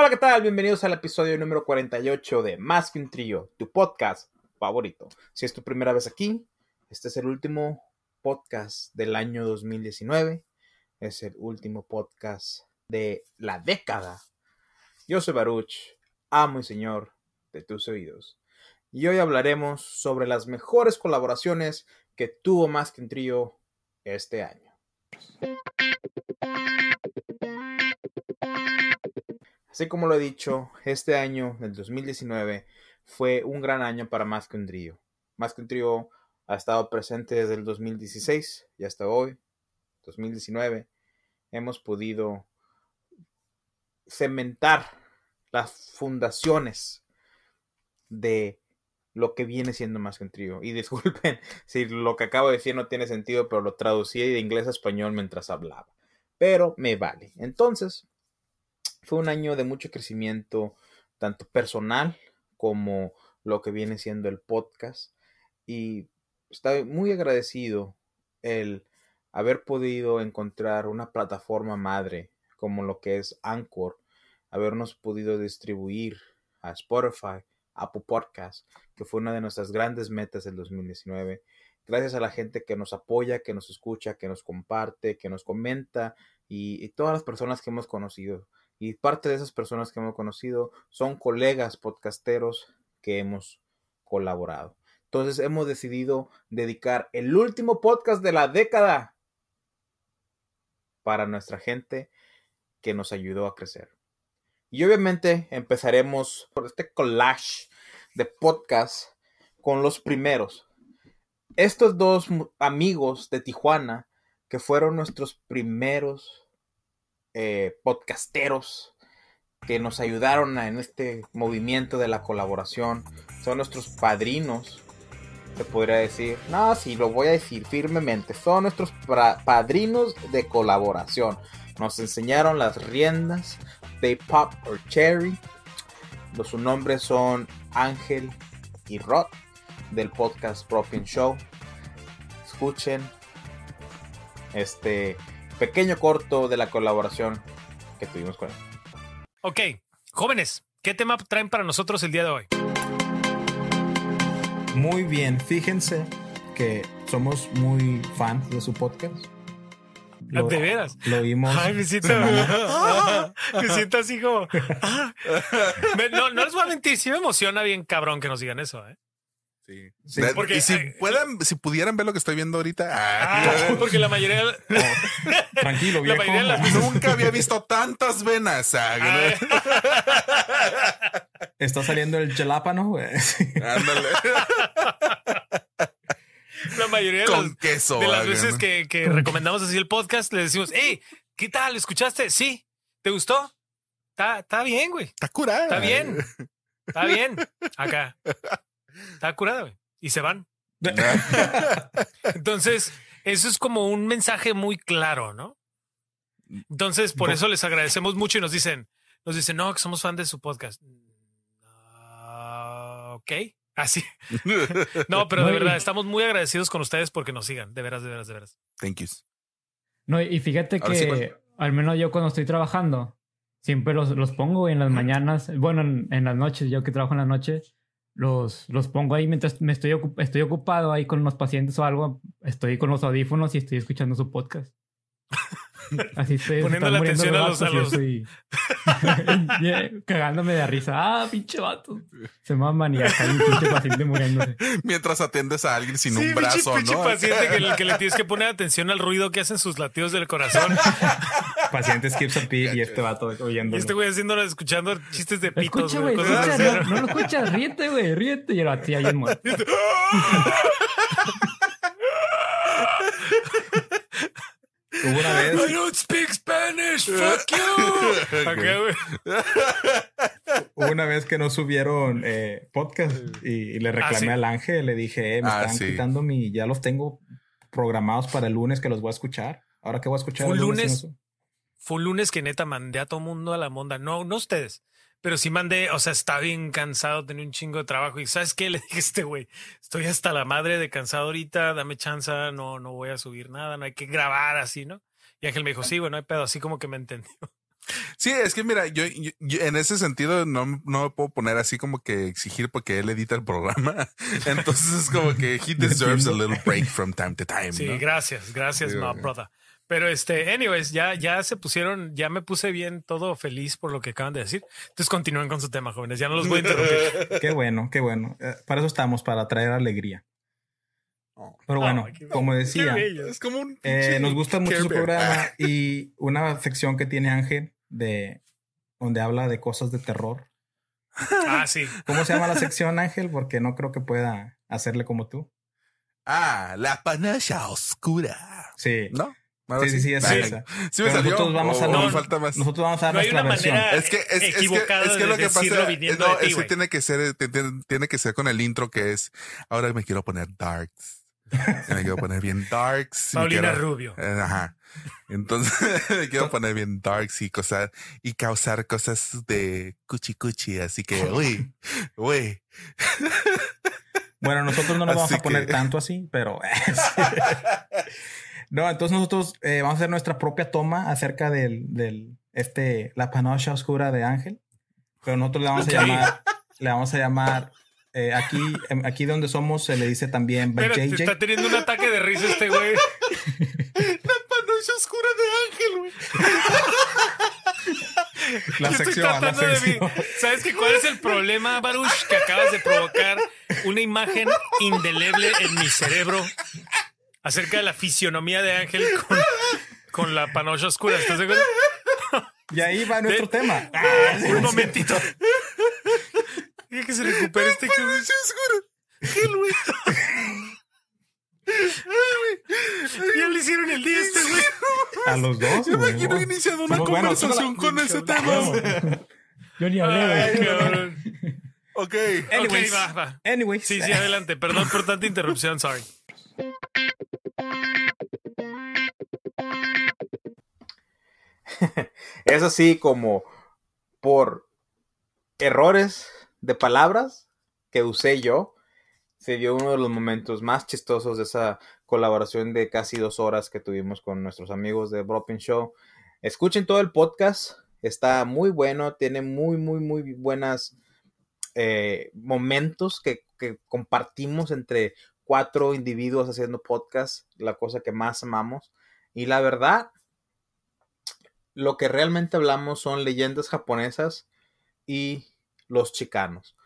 Hola, ¿qué tal? Bienvenidos al episodio número 48 de Más que un trío, tu podcast favorito. Si es tu primera vez aquí, este es el último podcast del año 2019. Es el último podcast de la década. Yo soy Baruch, amo y señor de tus oídos. Y hoy hablaremos sobre las mejores colaboraciones que tuvo Más que un trío este año. Así como lo he dicho, este año, el 2019, fue un gran año para Más que un trío. Más que un trío ha estado presente desde el 2016 y hasta hoy, 2019, hemos podido cementar las fundaciones de lo que viene siendo más que un trío. Y disculpen si lo que acabo de decir no tiene sentido, pero lo traducí de inglés a español mientras hablaba. Pero me vale. Entonces, fue un año de mucho crecimiento, tanto personal como lo que viene siendo el podcast. Y estoy muy agradecido el haber podido encontrar una plataforma madre como lo que es Anchor, habernos podido distribuir a Spotify, Apple Podcast, que fue una de nuestras grandes metas del 2019. Gracias a la gente que nos apoya, que nos escucha, que nos comparte, que nos comenta y, y todas las personas que hemos conocido. Y parte de esas personas que hemos conocido son colegas podcasteros que hemos colaborado. Entonces hemos decidido dedicar el último podcast de la década para nuestra gente que nos ayudó a crecer. Y obviamente empezaremos por este collage de podcast con los primeros. Estos dos amigos de Tijuana que fueron nuestros primeros eh, podcasteros que nos ayudaron en este movimiento de la colaboración. Son nuestros padrinos, se podría decir. No, sí, lo voy a decir firmemente. Son nuestros padrinos de colaboración. Nos enseñaron las riendas de Pop or Cherry. Los, sus nombres son Ángel y Rod del podcast Broken Show. Escuchen este pequeño corto de la colaboración que tuvimos con él. Ok, jóvenes, ¿qué tema traen para nosotros el día de hoy? Muy bien, fíjense que somos muy fans de su podcast. Lo, ¿De veras? Lo vimos. Ay, me siento, me siento así como. no, no les voy a mentir, sí me emociona bien cabrón que nos digan eso, ¿eh? Sí. sí porque, y si, puedan, si pudieran ver lo que estoy viendo ahorita. Ah, porque la mayoría. No, tranquilo, viejo. La mayoría las... Nunca había visto tantas venas. Ah, Está saliendo el gelápano, güey. Ándale. La mayoría de, Con las, queso, de las veces que, que recomendamos así el podcast, le decimos, hey, ¿qué tal? ¿Escuchaste? Sí. ¿Te gustó? Está, está bien, güey. Está curada. Está bien. Está bien. Acá. Está curada, güey. Y se van. Entonces, eso es como un mensaje muy claro, ¿no? Entonces, por eso les agradecemos mucho y nos dicen, nos dicen, no, que somos fan de su podcast. Uh, ok. Así. no, pero de verdad, estamos muy agradecidos con ustedes porque nos sigan. De veras, de veras, de veras. Thank you. No, y fíjate que sí, al menos yo cuando estoy trabajando, siempre los, los pongo en las mañanas, bueno, en, en, las noches, yo que trabajo en las noches, los, los pongo ahí mientras me estoy, estoy ocupado ahí con unos pacientes o algo, estoy con los audífonos y estoy escuchando su podcast. Así estoy poniendo la atención a los, a los... Estoy... cagándome de risa. Ah, pinche vato. Se me va a maniacar un pinche paciente muriéndose. Mientras atiendes a alguien sin sí, un brazo, pinche, ¿no? Pinche paciente que, que, le tienes que poner atención al ruido que hacen sus latidos del corazón. Paciente skips a pee y este vato oyendo. Y este güey haciéndolo, escuchando chistes de pitos. Escucha, güey. No, no, lo escuchas, ríete, güey, ríete. Y el vato ya muerto. Hubo una vez. I don't speak Spanish. Fuck you. Okay, Hubo una vez que no subieron eh, podcast y, y, le reclamé ah, ¿sí? al ángel. Le dije, eh, me ah, están sí. quitando mi. Ya los tengo programados para el lunes que los voy a escuchar. Ahora que voy a escuchar. Fue un lunes. lunes fue un lunes que neta mandé a todo mundo a la monda. No, no ustedes. Pero sí mandé, o sea, estaba bien cansado, tenía un chingo de trabajo. Y ¿sabes qué? Le dije a este güey, estoy hasta la madre de cansado ahorita, dame chance, no, no voy a subir nada, no hay que grabar así, ¿no? Y Ángel me dijo, sí, bueno, hay pedo, así como que me entendió. Sí, es que mira, yo, en ese sentido no, no, me puedo poner así como que exigir porque él edita el programa. Entonces es como que he deserves a little break from time to time. Sí, gracias, gracias, my brother. Pero este, anyways, ya, ya se pusieron, ya me puse bien todo feliz por lo que acaban de decir. Entonces continúen con su tema, jóvenes. Ya no los voy a interrumpir. qué bueno, qué bueno. Eh, para eso estamos, para traer alegría. Oh. Pero bueno, como decía, es como eh, nos gusta mucho su programa y una sección que tiene Ángel de donde habla de cosas de terror. Ah, sí. ¿Cómo se llama la sección, Ángel? Porque no creo que pueda hacerle como tú. Ah, la panacha oscura. Sí. ¿No? Sí, sí, sí, es esa. Sí me salió. Nosotros vamos a, no, falta más. Nosotros vamos a dar nuestra versión. Es que es, es, que, es que lo que pasa no, es que tiene que ser tiene, tiene, que ser con el intro que es ahora me quiero poner darks. me quiero poner bien darks. Paulina Rubio. Eh, ajá. Entonces me quiero poner bien darks y cosas y causar cosas de cuchi cuchi, así que uy, uy. Bueno, nosotros no nos vamos a poner tanto así, pero No, entonces nosotros eh, vamos a hacer nuestra propia toma acerca del, del este, la panocha oscura de Ángel. Pero nosotros le vamos a llamar, le vamos a llamar, eh, aquí, em, aquí donde somos se le dice también Pero JJ. está teniendo un ataque de risa este güey. la panocha oscura de Ángel, güey. La sección, la sección. ¿Sabes qué? ¿Cuál es el problema, Baruch? Que acabas de provocar una imagen indeleble en mi cerebro acerca de la fisionomía de Ángel con, la panocha oscura. ¿Estás seguro? Y ahí va nuestro tema. un momentito. Deja que se recupere este panocha oscura. Ángel, Ya le hicieron el día este güey. A los dos. Yo me quiero iniciar una conversación con ese tema. Yo ni hablé, güey. Ok. Anyways. va, va. Anyways. Sí, sí, adelante. Perdón por tanta interrupción, sorry. es así como por errores de palabras que usé yo, se dio uno de los momentos más chistosos de esa colaboración de casi dos horas que tuvimos con nuestros amigos de Broken Show. Escuchen todo el podcast, está muy bueno, tiene muy, muy, muy buenas eh, momentos que compartimos entre cuatro individuos haciendo podcast, la cosa que más amamos. Y la verdad, lo que realmente hablamos son leyendas japonesas y los chicanos.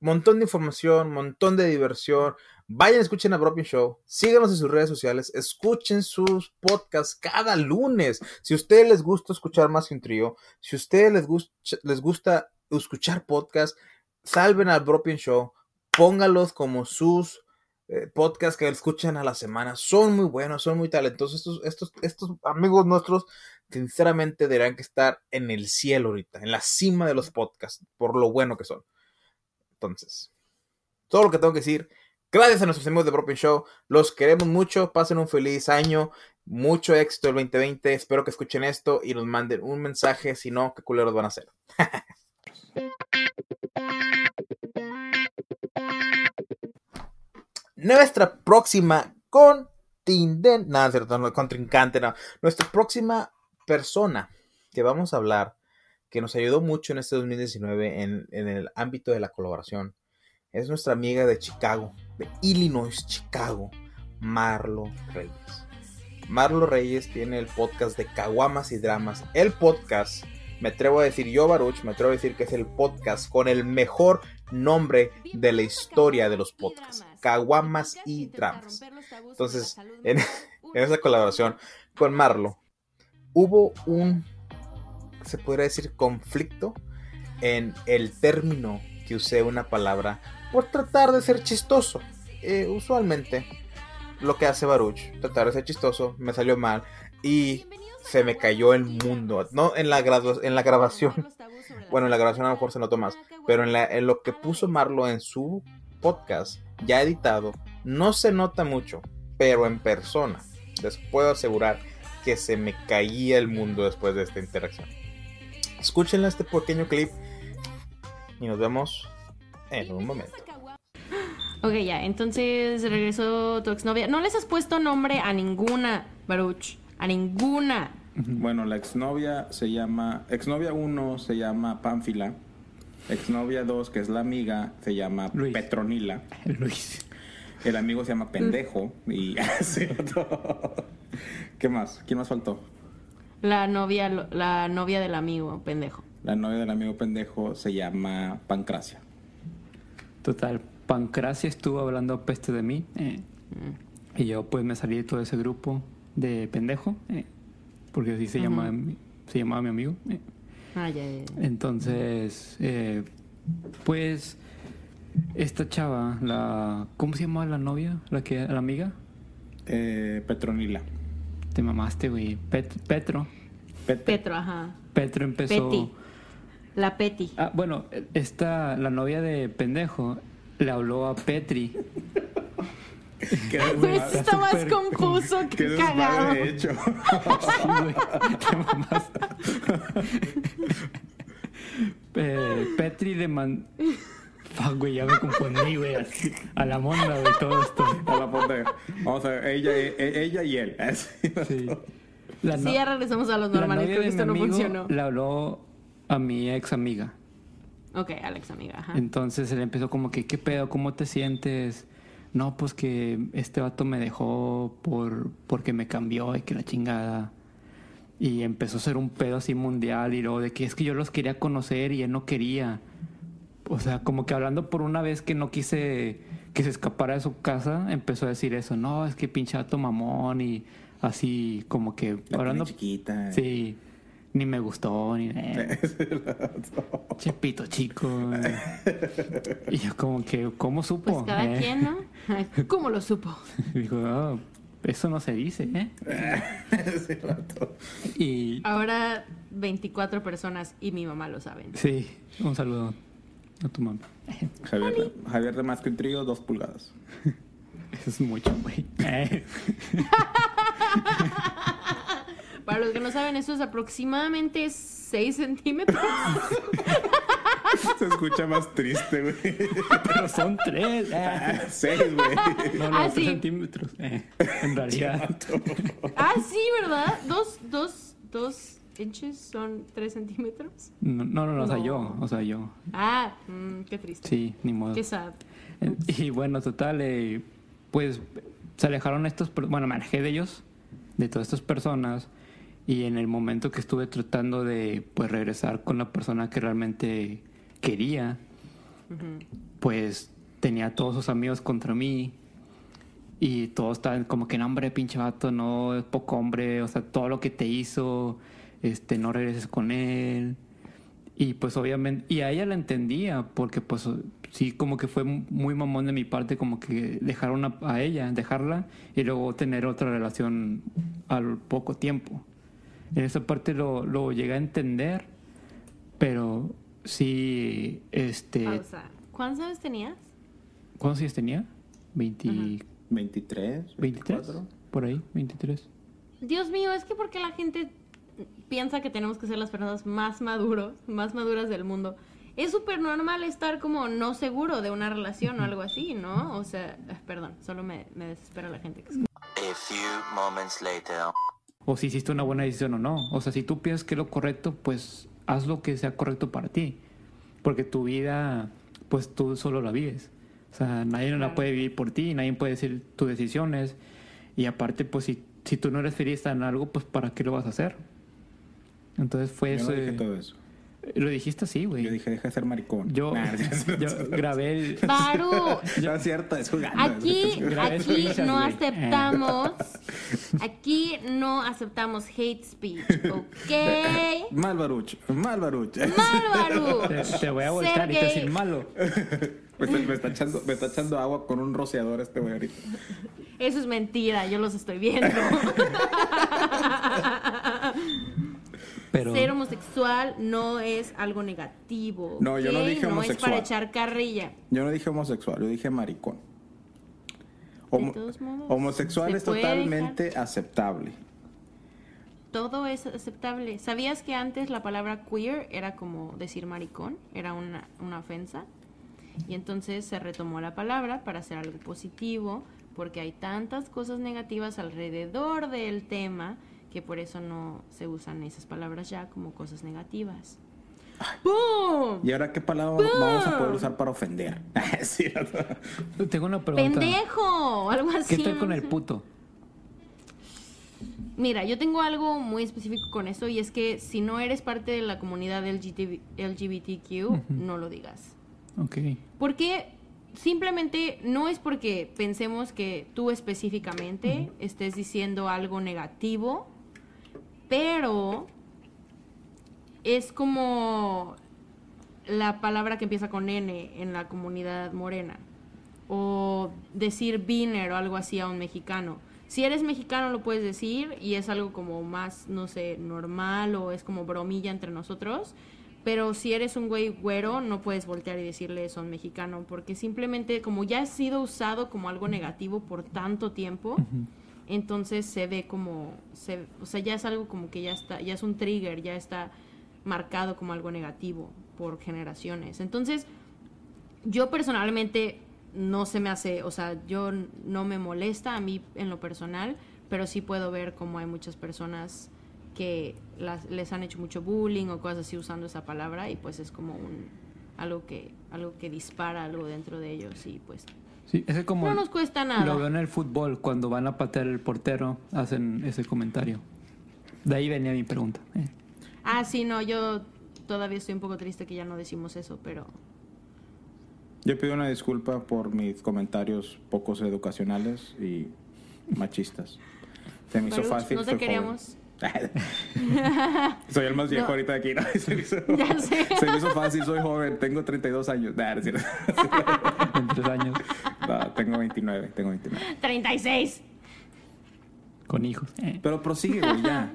Montón de información, montón de diversión. Vayan, escuchen a Broken Show, síganos en sus redes sociales, escuchen sus podcasts cada lunes. Si a ustedes les gusta escuchar más que un trío, si a ustedes les, gusta, les gusta escuchar podcasts, salven al Broken Show, póngalos como sus eh, podcasts que escuchan a la semana. Son muy buenos, son muy talentosos. Estos, estos, estos amigos nuestros, sinceramente, deberán que estar en el cielo ahorita, en la cima de los podcasts, por lo bueno que son. Entonces, todo lo que tengo que decir. Gracias a nuestros amigos de Broken Show. Los queremos mucho. Pasen un feliz año. Mucho éxito el 2020. Espero que escuchen esto y nos manden un mensaje. Si no, qué culeros van a hacer. nuestra próxima contingente, no, contrincante, no, nuestra próxima persona que vamos a hablar, que nos ayudó mucho en este 2019 en, en el ámbito de la colaboración, es nuestra amiga de Chicago, de Illinois, Chicago, Marlo Reyes. Marlo Reyes tiene el podcast de Caguamas y Dramas, el podcast me atrevo a decir yo, Baruch, me atrevo a decir que es el podcast con el mejor nombre de la historia de los podcasts, Caguamas y Dramas. Entonces, en, esa colaboración con Marlo, hubo un, se podría decir, conflicto en el término que usé una palabra por tratar de ser chistoso. Eh, usualmente, lo que hace Baruch, tratar de ser chistoso, me salió mal y se me cayó el mundo. No en la, en la grabación. Bueno, en la grabación a lo mejor se notó más. Pero en, la, en lo que puso Marlo en su podcast, ya editado, no se nota mucho. Pero en persona, les puedo asegurar que se me caía el mundo después de esta interacción. Escúchenle este pequeño clip y nos vemos en un momento. Ok, ya, entonces regresó tu exnovia. ¿No les has puesto nombre a ninguna, Baruch? A ninguna. Bueno, la exnovia se llama, exnovia 1 se llama Pánfila, exnovia 2, que es la amiga, se llama Petronila. Luis. El amigo se llama Pendejo y ¿Qué más? ¿Quién más faltó? La novia, la novia del amigo pendejo. La novia del amigo pendejo se llama Pancracia. Total, Pancracia estuvo hablando peste de mí. Eh, y yo pues me salí de todo ese grupo de pendejo. Eh, porque así se, llama, se llamaba mi amigo. Eh. Ah, ya, Entonces, pues esta chava, la ¿cómo se llamaba la novia? ¿La que la amiga? Petronila. Te mamaste, güey. Petro. Petro, ajá. Petro empezó. La Petty. Ah, bueno, esta, la novia de pendejo, le habló a Petri. Pero está más confuso que cagado. De hecho. Petri le mandó. Fuck, güey, ya me confundí, güey. A la monda, güey, todo esto. A la monda. Vamos a ver, ella, e, e, ella y él. Sí. sí, ya regresamos a los normales, que esto no funcionó. Le habló a mi ex amiga. Ok, a la ex amiga, ajá. Entonces él empezó como que, ¿qué pedo? ¿Cómo te sientes? No, pues que este vato me dejó por porque me cambió y que la chingada. Y empezó a ser un pedo así mundial y luego de que es que yo los quería conocer y él no quería. O sea, como que hablando por una vez que no quise que se escapara de su casa, empezó a decir eso. No, es que pinche vato mamón y así como que hablando chiquita. Sí ni me gustó, ni Chepito chico. y yo como que, ¿cómo supo? Pues cada eh. quien, ¿no? ¿Cómo lo supo? Dijo, oh, eso no se dice, ¿eh? y Ahora 24 personas y mi mamá lo saben. Sí, un saludo a tu mamá. Javier, Javier de más que un trío, dos pulgadas. Eso es mucho, güey. Para los que no saben, eso es aproximadamente 6 centímetros. Se escucha más triste, güey. Pero son 3. 6, güey. No, no, 3 ah, centímetros. Eh, en realidad. ah, sí, ¿verdad? Dos, dos, dos inches son 3 centímetros. No, no, no, o sea, yo. O sea, yo. Ah, mm, qué triste. Sí, ni modo. Qué sad. Y bueno, total, eh, pues se alejaron estos. Bueno, me alejé de ellos, de todas estas personas y en el momento que estuve tratando de pues regresar con la persona que realmente quería, pues tenía todos sus amigos contra mí y todos estaban como que no hombre pinche vato, no es poco hombre, o sea, todo lo que te hizo, este, no regreses con él. Y pues obviamente, y a ella la entendía, porque pues sí como que fue muy mamón de mi parte como que dejar a ella, dejarla y luego tener otra relación al poco tiempo. En esa parte lo, lo llegué a entender, pero sí, este... ¿Cuántos años tenías? ¿Cuántos años tenía? 20... 23, 23, por ahí, 23. Dios mío, es que porque la gente piensa que tenemos que ser las personas más maduros, más maduras del mundo. Es súper normal estar como no seguro de una relación o algo así, ¿no? O sea, eh, perdón, solo me, me desespera la gente que A few moments later o si hiciste una buena decisión o no. O sea, si tú piensas que es lo correcto, pues haz lo que sea correcto para ti. Porque tu vida, pues tú solo la vives. O sea, nadie no la puede vivir por ti, nadie puede decir tus decisiones. Y aparte, pues si, si tú no eres feliz en algo, pues ¿para qué lo vas a hacer? Entonces fue eso. todo eso. Lo dijiste así, güey. Yo dije, deja de ser maricón. Yo, grabé el... Baru. no es cierto, es jugando. Aquí, aquí no aceptamos... Aquí no aceptamos hate speech, ¿ok? Mal baruch, mal baruch. Mal baruch. Te, te voy a voltar y te decir malo. Me está, me, está echando, me está echando agua con un rociador este güey ahorita. Eso es mentira, yo los estoy viendo. Ser homosexual no es algo negativo. No, yo no dije homosexual. No es para echar carrilla. Yo no dije homosexual, yo dije maricón. homosexual es totalmente aceptable. Todo es aceptable. ¿Sabías que antes la palabra queer era como decir maricón? Era una, una ofensa. Y entonces se retomó la palabra para hacer algo positivo, porque hay tantas cosas negativas alrededor del tema que por eso no se usan esas palabras ya como cosas negativas. ¿Y ahora qué palabra vamos a poder usar para ofender? Tengo una pregunta. Pendejo, algo así. ¿Qué tal con el puto? Mira, yo tengo algo muy específico con eso y es que si no eres parte de la comunidad LGBTQ, no lo digas. Ok. Porque simplemente no es porque pensemos que tú específicamente estés diciendo algo negativo, pero es como la palabra que empieza con N en la comunidad morena. O decir biner o algo así a un mexicano. Si eres mexicano lo puedes decir y es algo como más, no sé, normal o es como bromilla entre nosotros. Pero si eres un güey güero, no puedes voltear y decirle un mexicano, porque simplemente como ya ha sido usado como algo negativo por tanto tiempo, entonces se ve como, se, o sea, ya es algo como que ya está, ya es un trigger, ya está marcado como algo negativo por generaciones. Entonces, yo personalmente no se me hace, o sea, yo no me molesta a mí en lo personal, pero sí puedo ver como hay muchas personas que les han hecho mucho bullying o cosas así usando esa palabra y pues es como un algo que algo que dispara algo dentro de ellos y pues sí, es como no nos cuesta nada. Lo veo en el fútbol cuando van a patear el portero hacen ese comentario. De ahí venía mi pregunta. Eh. Ah, sí, no, yo todavía estoy un poco triste que ya no decimos eso, pero... Yo pido una disculpa por mis comentarios pocos educacionales y machistas. Se me hizo fácil. No te queríamos. soy el más viejo ahorita de aquí, ¿no? Se me, hizo, ya sé. se me hizo fácil, soy joven, tengo 32 años. Nah, cierto. 23 años. No, tengo 29, tengo 29. 36. Con hijos. Eh. Pero prosigue, güey, ya.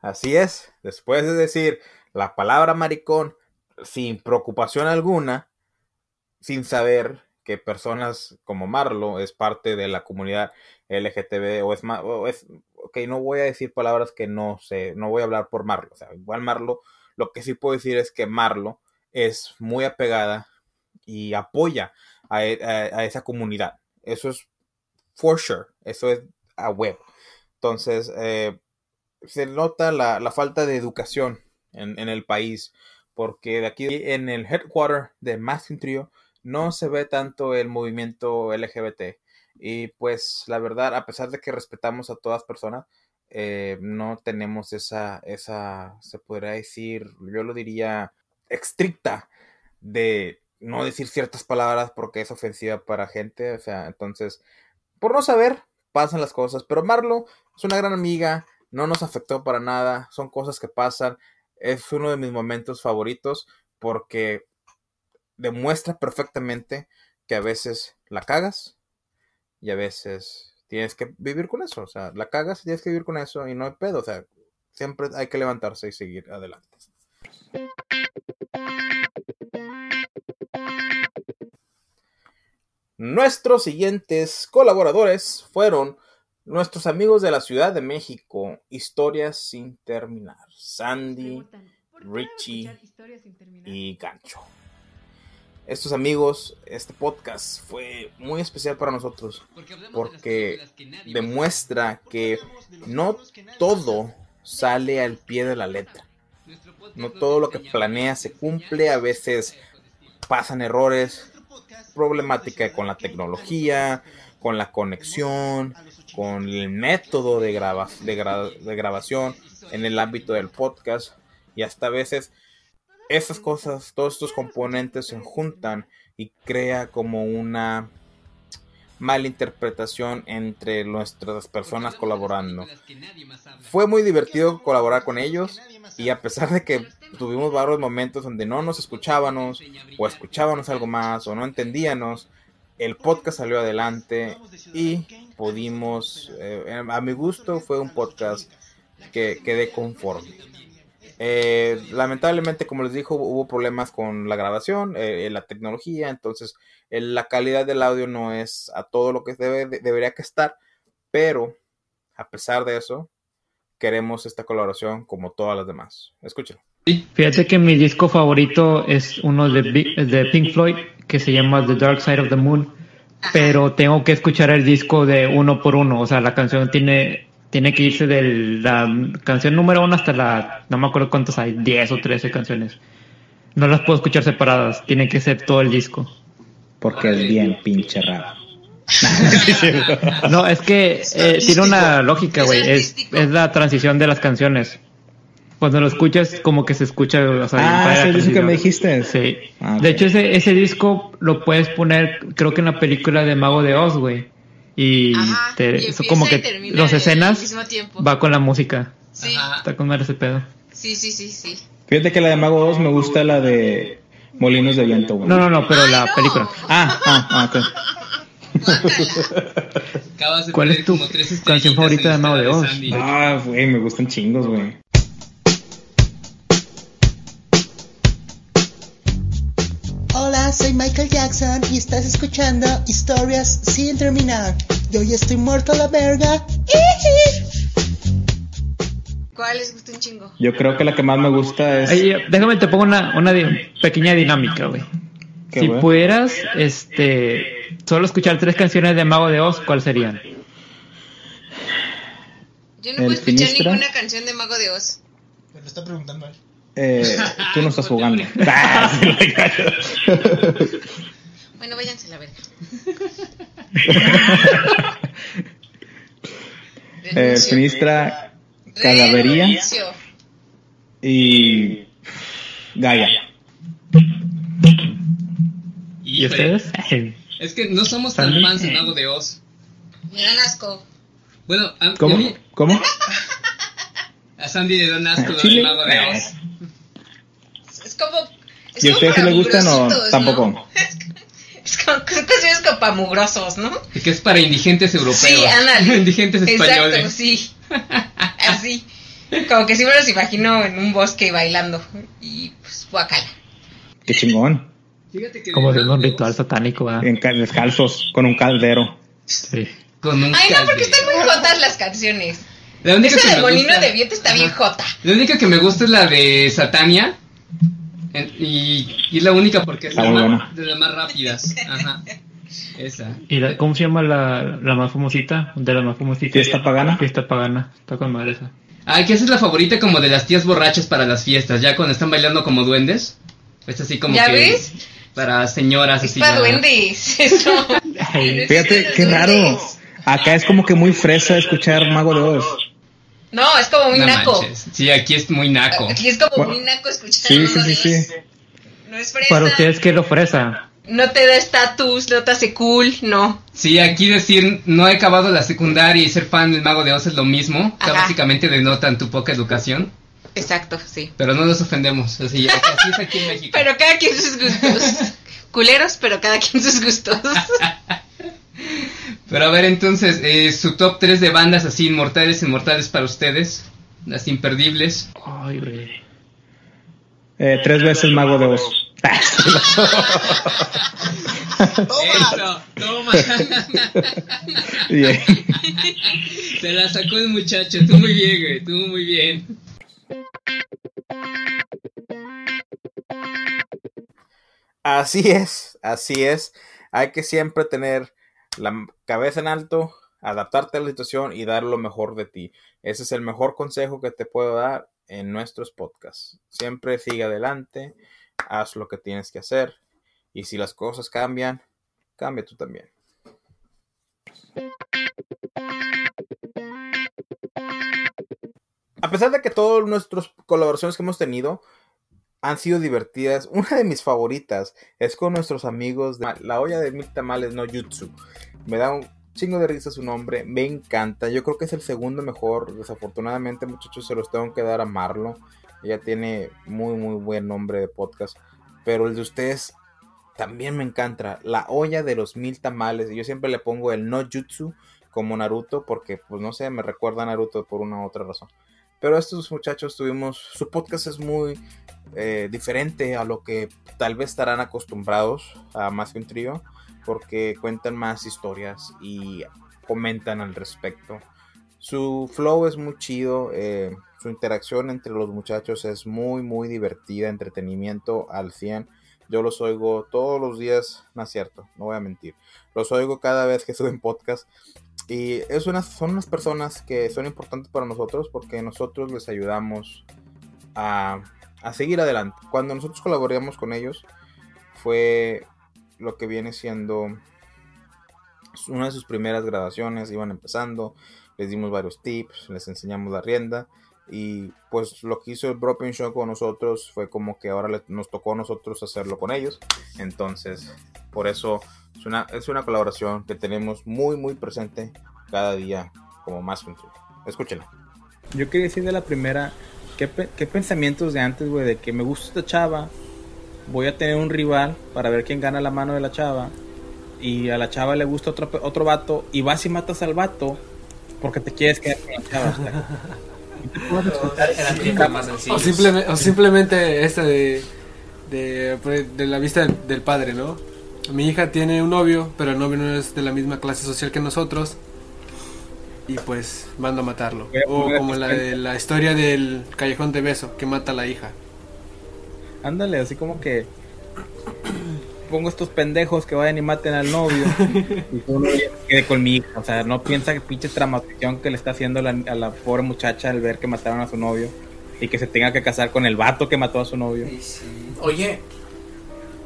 Así es, después de decir la palabra maricón sin preocupación alguna, sin saber que personas como Marlo es parte de la comunidad LGTB o es más, es, ok, no voy a decir palabras que no sé, no voy a hablar por Marlo, o sea, igual Marlo, lo que sí puedo decir es que Marlo es muy apegada y apoya a, a esa comunidad. Eso es for sure, eso es a web. Entonces, eh, se nota la, falta de educación en, el país, porque de aquí en el headquarter de Masking Trio no se ve tanto el movimiento LGBT. Y pues la verdad, a pesar de que respetamos a todas personas, eh, no tenemos esa, esa, se podría decir, yo lo diría, estricta de no decir ciertas palabras porque es ofensiva para gente. O sea, entonces, por no saber, pasan las cosas. Pero Marlo es una gran amiga, no nos afectó para nada, son cosas que pasan. Es uno de mis momentos favoritos porque demuestra perfectamente que a veces la cagas y a veces tienes que vivir con eso. O sea, la cagas y tienes que vivir con eso y no hay pedo. O sea, siempre hay que levantarse y seguir adelante. Nuestros siguientes colaboradores fueron nuestros amigos de la Ciudad de México, Historias sin terminar, Sandy, Richie y Gancho. Estos amigos, este podcast fue muy especial para nosotros porque demuestra que no todo sale al pie de la letra. No todo lo que planea se cumple, a veces pasan errores, problemática con la tecnología, con la conexión, con el método de, de, grabación en el ámbito del podcast. Y hasta a veces esas cosas, todos estos componentes se juntan y crea como una mala interpretación entre nuestras personas colaborando. Fue muy divertido colaborar con ellos y a pesar de que tuvimos varios momentos donde no nos escuchábamos o escuchábamos algo más o no entendíamos, el podcast salió adelante y pudimos, eh, a mi gusto fue un podcast que quedé conforme. Eh, lamentablemente, como les dijo, hubo problemas con la grabación, eh, la tecnología, entonces la calidad del audio no es a todo lo que debe, debería que estar, pero a pesar de eso, queremos esta colaboración como todas las demás. Escúchenlo. Sí, fíjate que mi disco favorito es uno de, de Pink Floyd que se llama The Dark Side of the Moon. pero tengo que escuchar el disco de uno por uno. O sea, la canción tiene, tiene que irse de la canción número uno hasta la, no me acuerdo cuántas hay, 10 o 13 canciones. No las puedo escuchar separadas, tiene que ser todo el disco. Porque es bien pinche raro. no, es que eh, tiene una lógica, güey. Es, es la transición de las canciones. Cuando lo escuchas, como que se escucha. O sea, ah, ese disco que me dijiste. Sí. Ah, de hecho, ese, ese disco lo puedes poner, creo que en la película de Mago de Oz, güey. Y, como que las escenas va con la música. Sí. Está con ese pedo. Sí, sí, sí, sí. Fíjate que la de Mago de Oz me gusta la de Molinos de Viento, güey. No, no, no, pero la película. Ah, ah, ah, ok. ¿Cuál es tu canción favorita de Mago de Oz? Ah, güey, me gustan chingos, güey. Hola, soy Michael Jackson y estás escuchando Historias sin terminar. Yo ya estoy muerto a la verga. ¿Cuál les gusta un chingo? Yo creo que la que más me gusta es. déjame te pongo una, una pequeña dinámica, güey. Si pudieras, este, solo escuchar tres canciones de Mago de Oz, ¿cuáles serían? Yo no puedo escuchar ninguna canción de Mago de Oz. Me lo está preguntando él. Eh, tú no estás jugando. bueno, váyanse a la verga. eh, Sinistra, Calavería y Gaia. ¿Y ustedes? Es que no somos tan fans de Mago de Oz. Me dan asco. Bueno, a, ¿cómo? mí, ¿Cómo? A Sandy le dan asco el Mago de Oz. Es como. Es ¿Y a ustedes le gustan o tampoco? Es como, creo que es como para mugrosos, ¿no? Es que es para indigentes europeos. Sí, ándale. indigentes españoles. Exacto, sí. Así. Como que sí me los imagino en un bosque bailando. Y pues, guacala. Qué chingón. Como de un ritual satánico, ¿verdad? En descalzos, con un caldero. Sí. Con un Ay, no, porque están muy jotas las canciones. La única Esa que de Molino de Viento está bien jota. La única que me gusta es la de Satania. Y, y es la única porque es la más, de las más rápidas. Ajá. Esa. ¿Y la, cómo se llama la, la más famosita? De las más famositas. Fiesta pagana. Fiesta pagana. Está con madre esa. Ah, que esa es la favorita como de las tías borrachas para las fiestas. Ya cuando están bailando como duendes. Es así como ¿Ya que. ves? para señoras. Es para duendes. Eso. Fíjate, qué raro. Acá es como que muy fresa escuchar Mago de Oz. No, es como muy naco. Sí, aquí es muy naco. Aquí es como muy naco escuchar sí, sí, sí, sí. No es fresa. Para ustedes, ¿qué es lo fresa? No te da estatus, no te hace cool, no. Sí, aquí decir no he acabado la secundaria y ser fan del Mago de Oz es lo mismo. Que básicamente denotan tu poca educación. Exacto, sí. Pero no nos ofendemos, así, así es aquí en México. pero cada quien sus gustos. Culeros, pero cada quien sus gustos. pero a ver, entonces, eh, su top 3 de bandas así inmortales, inmortales para ustedes. Las imperdibles. Ay, güey. Eh, tres veces Mago de Oz. Eso, toma. Se la sacó el muchacho, tú muy bien, güey, tú muy bien. Así es, así es. Hay que siempre tener la cabeza en alto, adaptarte a la situación y dar lo mejor de ti. Ese es el mejor consejo que te puedo dar en nuestros podcasts. Siempre sigue adelante, haz lo que tienes que hacer y si las cosas cambian, cambia tú también. A pesar de que todas nuestras colaboraciones que hemos tenido han sido divertidas. Una de mis favoritas es con nuestros amigos de La olla de mil tamales no Jutsu. Me da un chingo de risa su nombre, me encanta. Yo creo que es el segundo mejor. Desafortunadamente, muchachos, se los tengo que dar a Marlo. Ella tiene muy, muy buen nombre de podcast. Pero el de ustedes también me encanta. La olla de los mil tamales. Yo siempre le pongo el no Jutsu como Naruto porque, pues no sé, me recuerda a Naruto por una u otra razón. Pero estos muchachos tuvimos, su podcast es muy eh, diferente a lo que tal vez estarán acostumbrados a más que un trío, porque cuentan más historias y comentan al respecto. Su flow es muy chido, eh, su interacción entre los muchachos es muy, muy divertida, entretenimiento al 100. Yo los oigo todos los días, no es cierto, no voy a mentir. Los oigo cada vez que suben podcast. Y es son unas personas que son importantes para nosotros porque nosotros les ayudamos a, a seguir adelante. Cuando nosotros colaboramos con ellos, fue lo que viene siendo una de sus primeras grabaciones, iban empezando, les dimos varios tips, les enseñamos la rienda y pues lo que hizo el Broken Show con nosotros fue como que ahora nos tocó a nosotros hacerlo con ellos. Entonces, por eso es una, es una colaboración que tenemos muy, muy presente cada día como más un Escúchenla. Yo quería decir de la primera, ¿qué, qué pensamientos de antes, güey? De que me gusta esta chava, voy a tener un rival para ver quién gana la mano de la chava. Y a la chava le gusta otro, otro vato y vas y matas al vato porque te quieres quedar con la chava. o, simplemente, o simplemente esta de, de, de la vista del, padre, ¿no? Mi hija tiene un novio, pero el novio no es de la misma clase social que nosotros. Y pues mando a matarlo. O como la de la historia del callejón de beso, que mata a la hija. Ándale, así como que pongo estos pendejos que vayan y maten al novio y uno quede con mi hija. O sea, no piensa que pinche traumatización que le está haciendo a la, pobre muchacha al ver que mataron a su novio y que se tenga que casar con el vato que mató a su novio. Oye,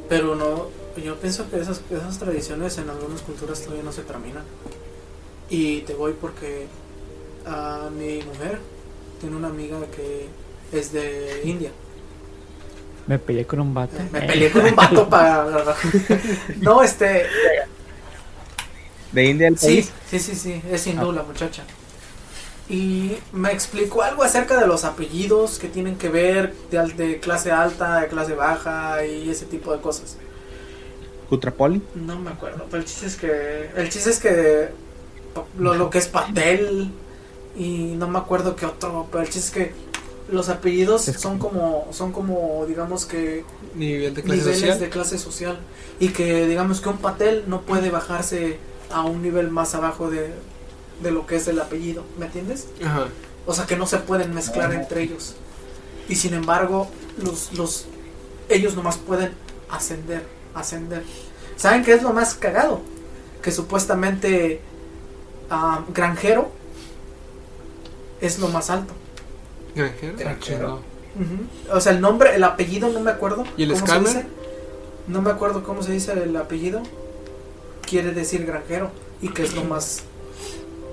pero no, yo pienso que esas, esas tradiciones en algunas culturas todavía no se terminan. Y te voy porque a mi mujer tiene una amiga que es de India me peleé con un vato. Me peleé con un vato para. no, este. ¿De India el país? Sí, sí, sí, sí. Es hindú la muchacha. Y me explicó algo acerca de los apellidos que tienen que ver de, de clase alta, de clase baja y ese tipo de cosas. ¿Kutrapoli? No me acuerdo, pero el chiste es que. El chiste es que. Lo, lo que es Patel. Y no me acuerdo qué otro, pero el chiste es que los apellidos son como son como digamos que Nivel de clase niveles social. de clase social y que digamos que un patel no puede bajarse a un nivel más abajo de, de lo que es el apellido ¿me entiendes? Ajá. o sea que no se pueden mezclar entre ellos y sin embargo los los ellos nomás pueden ascender ascender saben qué es lo más cagado que supuestamente ah, granjero es lo más alto Granjero. O sea, el nombre, el apellido, no me acuerdo. ¿Y el escáner? No me acuerdo cómo se dice el apellido. Quiere decir granjero. Y que es lo más.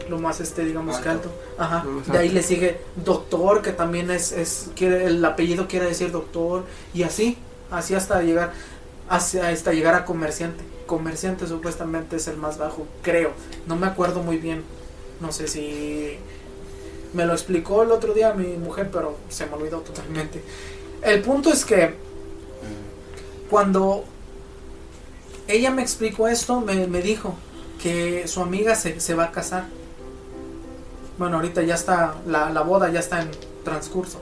Lo más, este, digamos, que alto. Ajá. De ahí le sigue doctor, que también es. es quiere, el apellido quiere decir doctor. Y así. Así hasta llegar. Hasta llegar a comerciante. Comerciante supuestamente es el más bajo, creo. No me acuerdo muy bien. No sé si me lo explicó el otro día mi mujer, pero se me olvidó totalmente. El punto es que cuando ella me explicó esto, me, dijo que su amiga se, va a casar. Bueno, ahorita ya está, la, boda ya está en transcurso.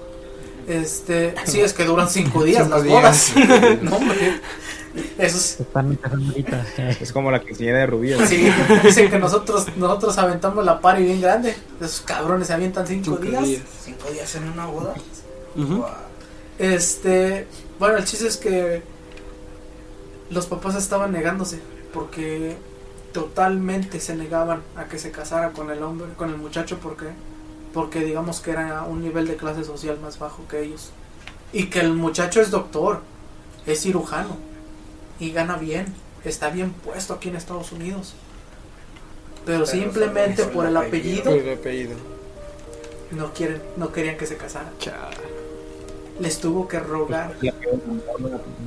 Este, sí, es que duran cinco días las bodas. no, eso es... es como la quinceañera de Rubí. Sí, dicen que nosotros, nosotros aventamos la pari bien grande. Esos cabrones se avientan cinco, días. Cinco días en una boda. Este, bueno, el chiste es que los papás estaban negándose porque totalmente se negaban a que se casara con el hombre, con el muchacho, porque porque digamos que era un nivel de clase social más bajo que ellos y que el muchacho es doctor, es cirujano y gana bien, está bien puesto aquí en Estados Unidos. Pero, simplemente por el apellido, no quieren, no querían que se casara. Les tuvo que rogar.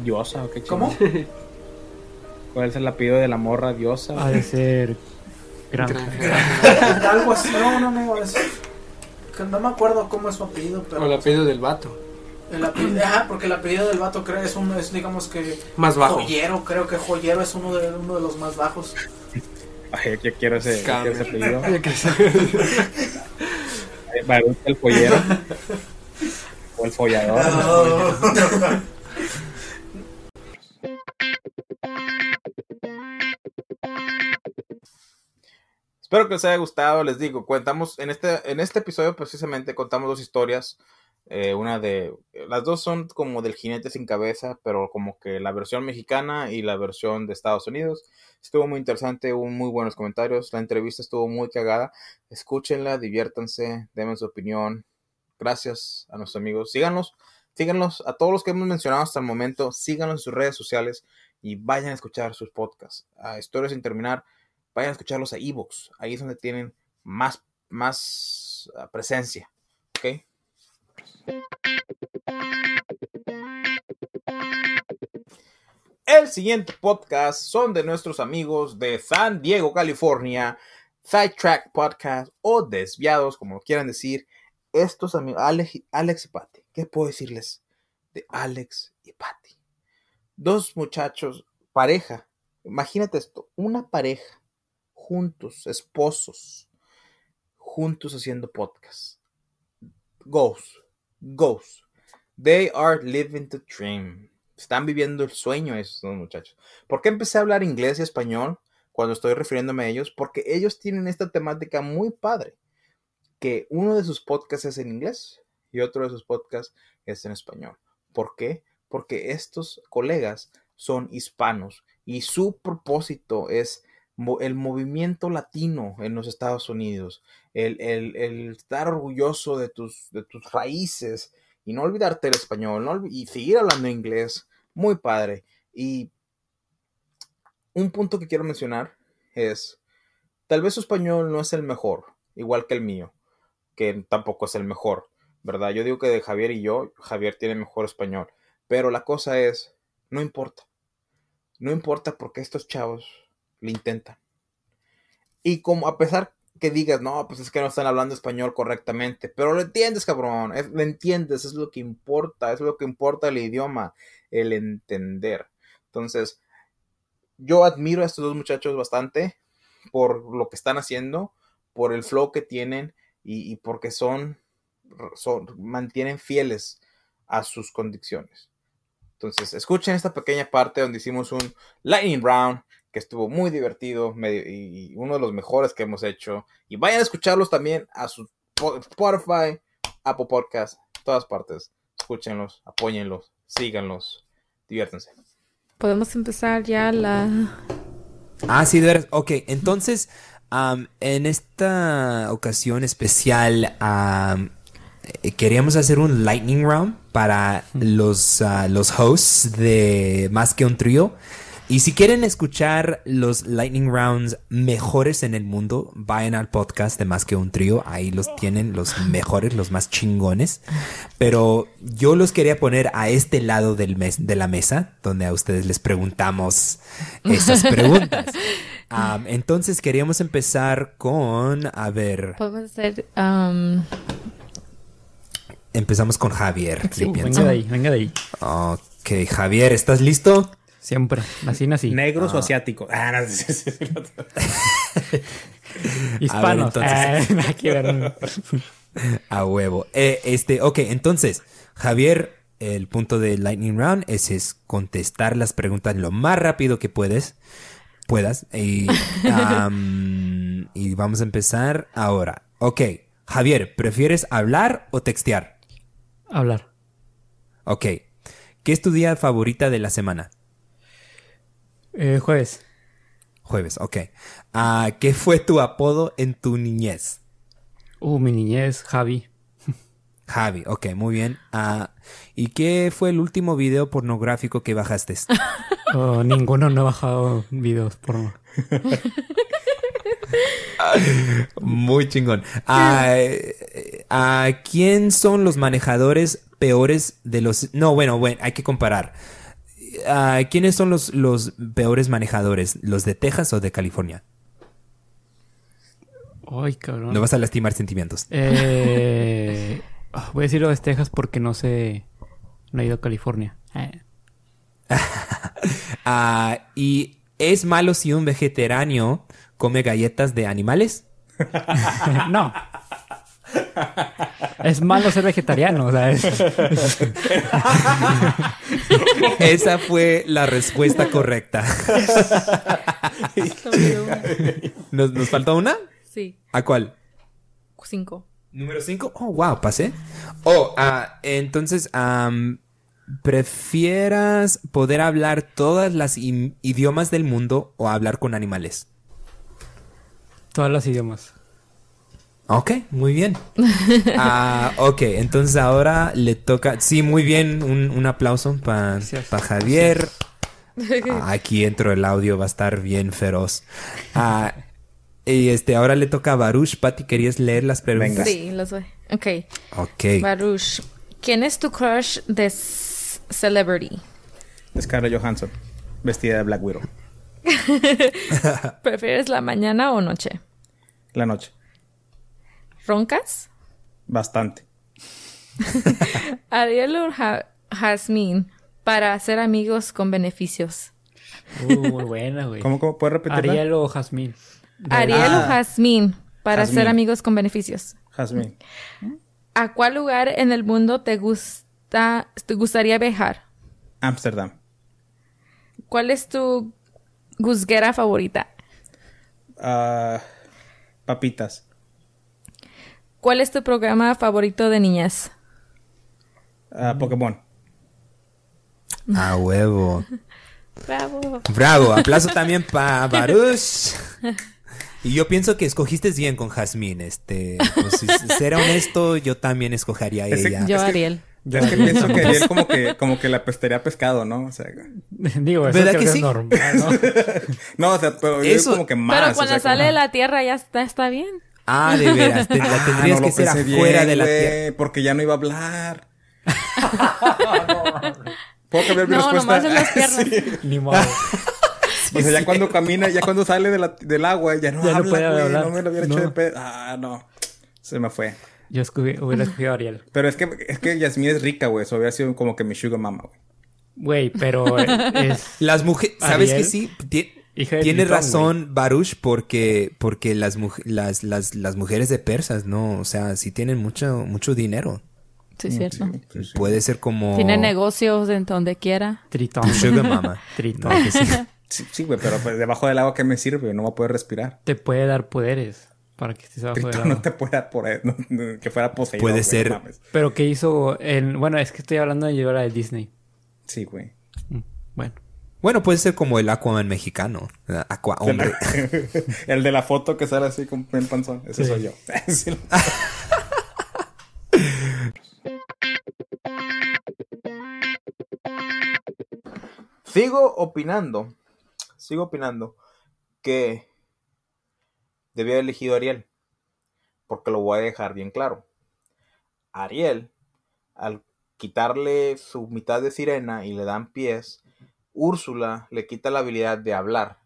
¿Diosa o qué ¿Cómo? ¿Cuál es el apellido de la morra diosa? Ha de ser Algo así. No, no, no. No me acuerdo cómo es su apellido. Pero, o el apellido del vato. El apellido, ajá, porque el apellido del vato creo es uno, es digamos que más bajo. Joyero, creo que joyero es uno de uno de los más bajos. Ay, yo quiero ese, quiero ese apellido. el joyero. o el follador. Espero que les haya gustado, les digo, contamos en este, en este episodio precisamente contamos dos historias Eh, una de. Las dos son como del jinete sin cabeza, pero como que la versión mexicana y la versión de Estados Unidos. Estuvo muy interesante, hubo muy buenos comentarios. La entrevista estuvo muy cagada. Escúchenla, diviértanse, denme su opinión. Gracias a nuestros amigos. Síganos, síganos a todos los que hemos mencionado hasta el momento. Síganos en sus redes sociales y vayan a escuchar sus podcasts. A Historias sin terminar, vayan a escucharlos a Evox. Ahí es donde tienen más, más ah, presencia. ¿Ok? El siguiente podcast son de nuestros amigos de San Diego, California, Sidetrack Podcast o Desviados, como quieran decir. Estos amigos, Alex, y Patty. ¿Qué puedo decirles de Alex y Patty? Dos muchachos, pareja. Imagínate esto, una pareja, juntos, esposos, juntos haciendo podcast. Ghost Ghost. They are living the dream. Están viviendo el sueño esos dos muchachos. ¿Por qué empecé a hablar inglés y español cuando estoy refiriéndome a ellos? Porque ellos tienen esta temática muy padre. Que uno de sus podcasts es en inglés y otro de sus podcasts es en español. ¿Por qué? Porque estos colegas son hispanos y su propósito es el movimiento latino en los Estados Unidos, el, estar orgulloso de tus, de tus raíces y no olvidarte el español y seguir hablando inglés, muy padre. Y un punto que quiero mencionar es, tal vez su español no es el mejor, igual que el mío, que tampoco es el mejor, ¿verdad? Yo digo que de Javier y yo, Javier tiene mejor español, pero la cosa es, no importa, no importa porque estos chavos lo intentan. Y como a pesar que digas, no, pues es que no están hablando español correctamente, pero lo entiendes, cabrón, lo entiendes, es lo que importa, es lo que importa el idioma, el entender. Entonces, yo admiro a estos dos muchachos bastante por lo que están haciendo, por el flow que tienen y, porque son, son, mantienen fieles a sus condiciones. Entonces, escuchen esta pequeña parte donde hicimos un lightning round que estuvo muy divertido y uno de los mejores que hemos hecho. Y vayan a escucharlos también a su Spotify, Apple Podcast, todas partes. Escúchenlos, apóyenlos, síganlos, diviértanse. Podemos empezar ya la... Ah, sí, de Ok, entonces, en esta ocasión especial, eh, queríamos hacer un lightning round para los, ah, los hosts de Más que un trío. Y si quieren escuchar los Lightning Rounds mejores en el mundo, vayan al podcast de Más que un trío. Ahí los tienen los mejores, los más chingones. Pero yo los quería poner a este lado del mes, de la mesa, donde a ustedes les preguntamos esas preguntas. entonces queríamos empezar con, a ver. Podemos hacer... Um, Empezamos con Javier. venga de ahí, venga de ahí. Ok, Javier, ¿estás listo? Siempre, así nací. ¿Negros o ah. asiáticos? Ah, no, Hispanos. A, huevo. Eh, este, ok, entonces, Javier, el punto de Lightning Round es, es contestar las preguntas lo más rápido que puedes. Puedas. Y, y vamos a empezar ahora. Ok, Javier, ¿prefieres hablar o textear? Hablar. Ok. ¿Qué es tu día favorita de la semana? Eh, jueves. Jueves, ok. Ah, ¿Qué fue tu apodo en tu niñez? Uh, mi niñez, Javi. Javi, ok, muy bien. Ah, ¿Y qué fue el último video pornográfico que bajaste? oh, ninguno, no he bajado videos porno. Muy chingón. ¿A ah, quién son los manejadores peores de los... No, bueno, bueno, hay que comparar. Ah, ¿quiénes son los, los peores manejadores? ¿Los de Texas o de California? Ay, cabrón. No vas a lastimar sentimientos. Eh, ah, voy a decir lo de Texas porque no sé. No he ido a California. Eh. Ah, ¿Y es malo si un vegetariano come galletas de animales? no. Es malo ser vegetariano. Esa fue la respuesta correcta. ¿Nos, ¿Nos faltó una? Sí. ¿A cuál? Cinco. Número 5. Oh, wow, pasé. Oh, ah, entonces, ¿prefieras poder hablar todas las idiomas del mundo o hablar con animales? Todas las idiomas. Ok, muy bien. Ah, ok, entonces ahora le toca. Sí, muy bien. Un, aplauso para Javier. Ah, aquí dentro el audio va a estar bien feroz. Ah, y este, ahora le toca a Baruch. Pati, ¿querías leer las preguntas? Sí, las voy. Ok. Ok. Baruch, ¿quién es tu crush de celebrity? Scarlett Johansson, vestida de Black Widow. ¿Prefieres la mañana o noche? La noche. ¿Roncas? Bastante. Ariel o Jasmine para hacer amigos con beneficios. Uh, muy buena, güey. ¿Cómo, ¿Cómo, puedes repetirla? Ariel o Jasmine. Ariel o Jasmine para hacer amigos con beneficios. Jasmine. ¿A cuál lugar en el mundo te gusta te gustaría viajar? Ámsterdam. ¿Cuál es tu gusguera favorita? Uh, papitas. ¿Cuál es tu programa favorito de niñas? Uh, Pokémon. A huevo. Bravo. Bravo. Aplauso también para Baruch. Y yo pienso que escogiste bien con Jazmín. Este, pues, si ser honesto, yo también escogería a ella. Yo, Ariel. Yo es que pienso que Ariel como que, como que la pestería pescado, ¿no? O sea, digo, eso ¿verdad que, sí? normal, ¿no? no, o sea, pero eso, como que más. Pero cuando sale de la tierra ya está, está bien. Ah, de veras, la ah, tendrías que ser afuera de la tierra. Porque ya no iba a hablar. ¿Puedo cambiar mi no, respuesta? Nomás en las piernas. Ni modo. o sea, ya cuando camina, ya cuando sale de la, del agua, ya no ya habla, no puede hablar. No me lo hubiera hecho de pedo. Ah, no. Se me fue. Yo hubiera escogido a Ariel. Pero es que, es que Yasmín es rica, güey. Eso hubiera sido como que mi sugar mama, güey. Güey, pero es... Las mujeres... ¿Sabes que sí? Tienes razón, Baruch, porque, porque las, las, las, las, mujeres de persas, ¿no? O sea, sí tienen mucho, mucho dinero. Sí, cierto. Puede ser como... Tiene negocios en donde quiera. Tritón. Sugar mama. Tritón. sí, güey, pero pues, debajo del agua, ¿qué me sirve? No va a poder respirar. Te puede dar poderes para que estés abajo del agua. no te puede dar poderes, que fuera poseído. Puede ser. pero ¿qué hizo en... Bueno, es que estoy hablando de llevar a de Disney. Sí, güey. Mm, bueno. Bueno, puede ser como el Aquaman mexicano. Aqua hombre. el de la foto que sale así con el panzón. Ese soy yo. sigo opinando. Sigo opinando que debía haber elegido a Ariel. Porque lo voy a dejar bien claro. Ariel, al quitarle su mitad de sirena y le dan pies, Úrsula le quita la habilidad de hablar.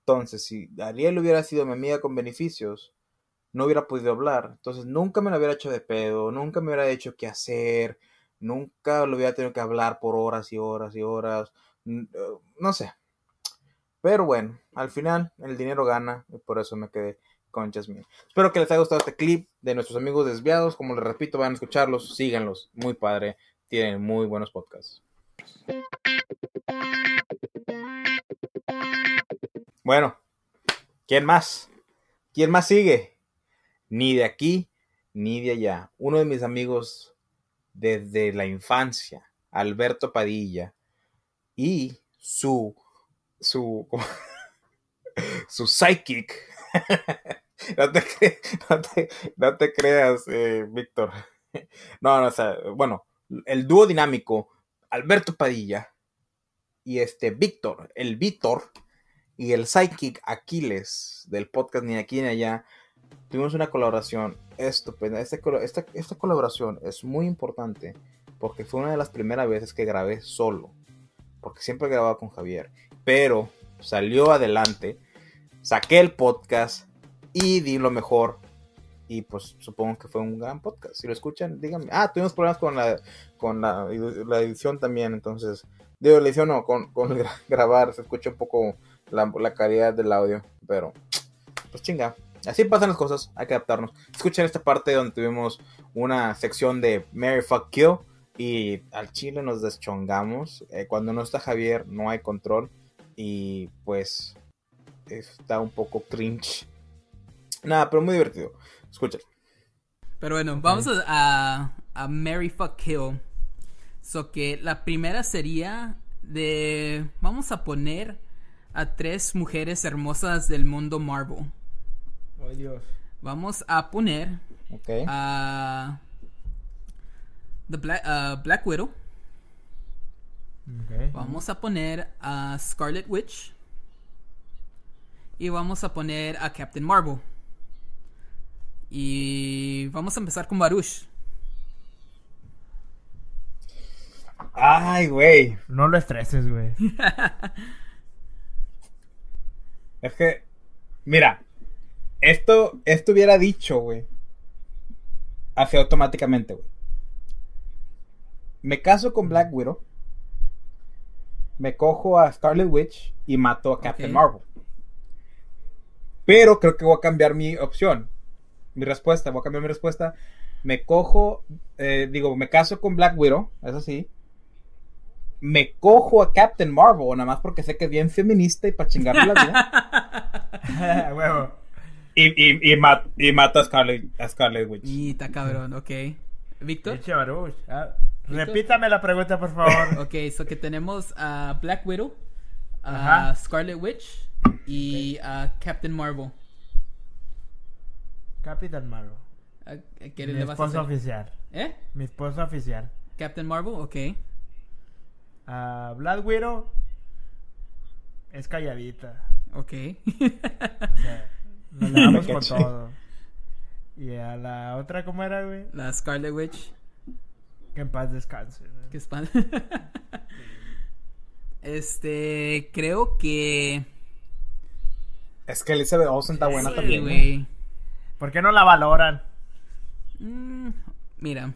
Entonces, si Ariel hubiera sido mi amiga con beneficios, no hubiera podido hablar. Entonces, nunca me lo hubiera hecho de pedo, nunca me hubiera hecho qué hacer, nunca lo hubiera tenido que hablar por horas y horas y horas. Eh, no sé. Pero bueno, al final el dinero gana y por eso me quedé con Jasmine. Espero que les haya gustado este clip de nuestros amigos desviados. Como les repito, van a escucharlos, síganlos. Muy padre. Tienen muy buenos podcasts. Bueno, ¿quién más? ¿Quién más sigue? Ni de aquí ni de allá. Uno de mis amigos desde la infancia, Alberto Padilla, y su su su psychic. no, te, creas, eh, Víctor. No, no, o sea, bueno, el dúo dinámico Alberto Padilla y este Víctor, el Víctor, y el Psychic Aquiles del podcast Ni aquí ni allá, tuvimos una colaboración estupenda. Este esta, esta, colaboración es muy importante porque fue una de las primeras veces que grabé solo. Porque siempre grababa con Javier. Pero salió adelante. Saqué el podcast y di lo mejor. Y pues supongo que fue un gran podcast. Si lo escuchan, díganme. Ah, tuvimos problemas con la, con la, la edición también. Entonces, digo, la edición no, con, con grabar. Se escucha un poco la, calidad del audio. Pero, pues chinga. Así pasan las cosas, hay que adaptarnos. Escuchen esta parte donde tuvimos una sección de Mary Fuck Kill. Y al chile nos deschongamos. Eh, cuando no está Javier, no hay control. Y pues está un poco cringe. Nada, pero muy divertido. Escuchen. Pero bueno, vamos a, a, Mary Fuck Kill. So que la primera sería de. Vamos a poner a tres mujeres hermosas del mundo Marvel. Oh, Dios. Vamos a poner a. The Black, Black Widow. Vamos a poner a Scarlet Witch. Y vamos a poner a Captain Marvel. Y vamos a empezar con Baruch. Ay, güey. No lo estreses, güey. es que, mira, esto, esto hubiera dicho, güey. Hace automáticamente, güey. Me caso con Black Widow. Me cojo a Scarlet Witch y mato a Captain Marvel. Pero creo que voy a cambiar mi opción mi respuesta, voy a cambiar mi respuesta. Me cojo, eh, digo, me caso con Black Widow, eso sí. Me cojo a Captain Marvel, nada más porque sé que es bien feminista y para chingarle la vida. Y, y, y, mato a Scarlet, a Scarlet Witch. Y está cabrón, ok. ¿Víctor? Ah, repítame la pregunta, por favor. ok, so que tenemos a Black Widow, a Scarlet Witch y a Captain Marvel. Captain Marvel. Mi esposa oficial. ¿Eh? Mi esposa oficial. Captain Marvel, ok. Uh, Black Widow es calladita. Ok. o sea, nos damos con todo. Y a la otra, ¿cómo era, güey? La Scarlet Witch. Que en paz descanse. Que este, creo que... Es que Elizabeth Olsen está buena sí, también. güey. ¿Por qué no la valoran? Mm, mira.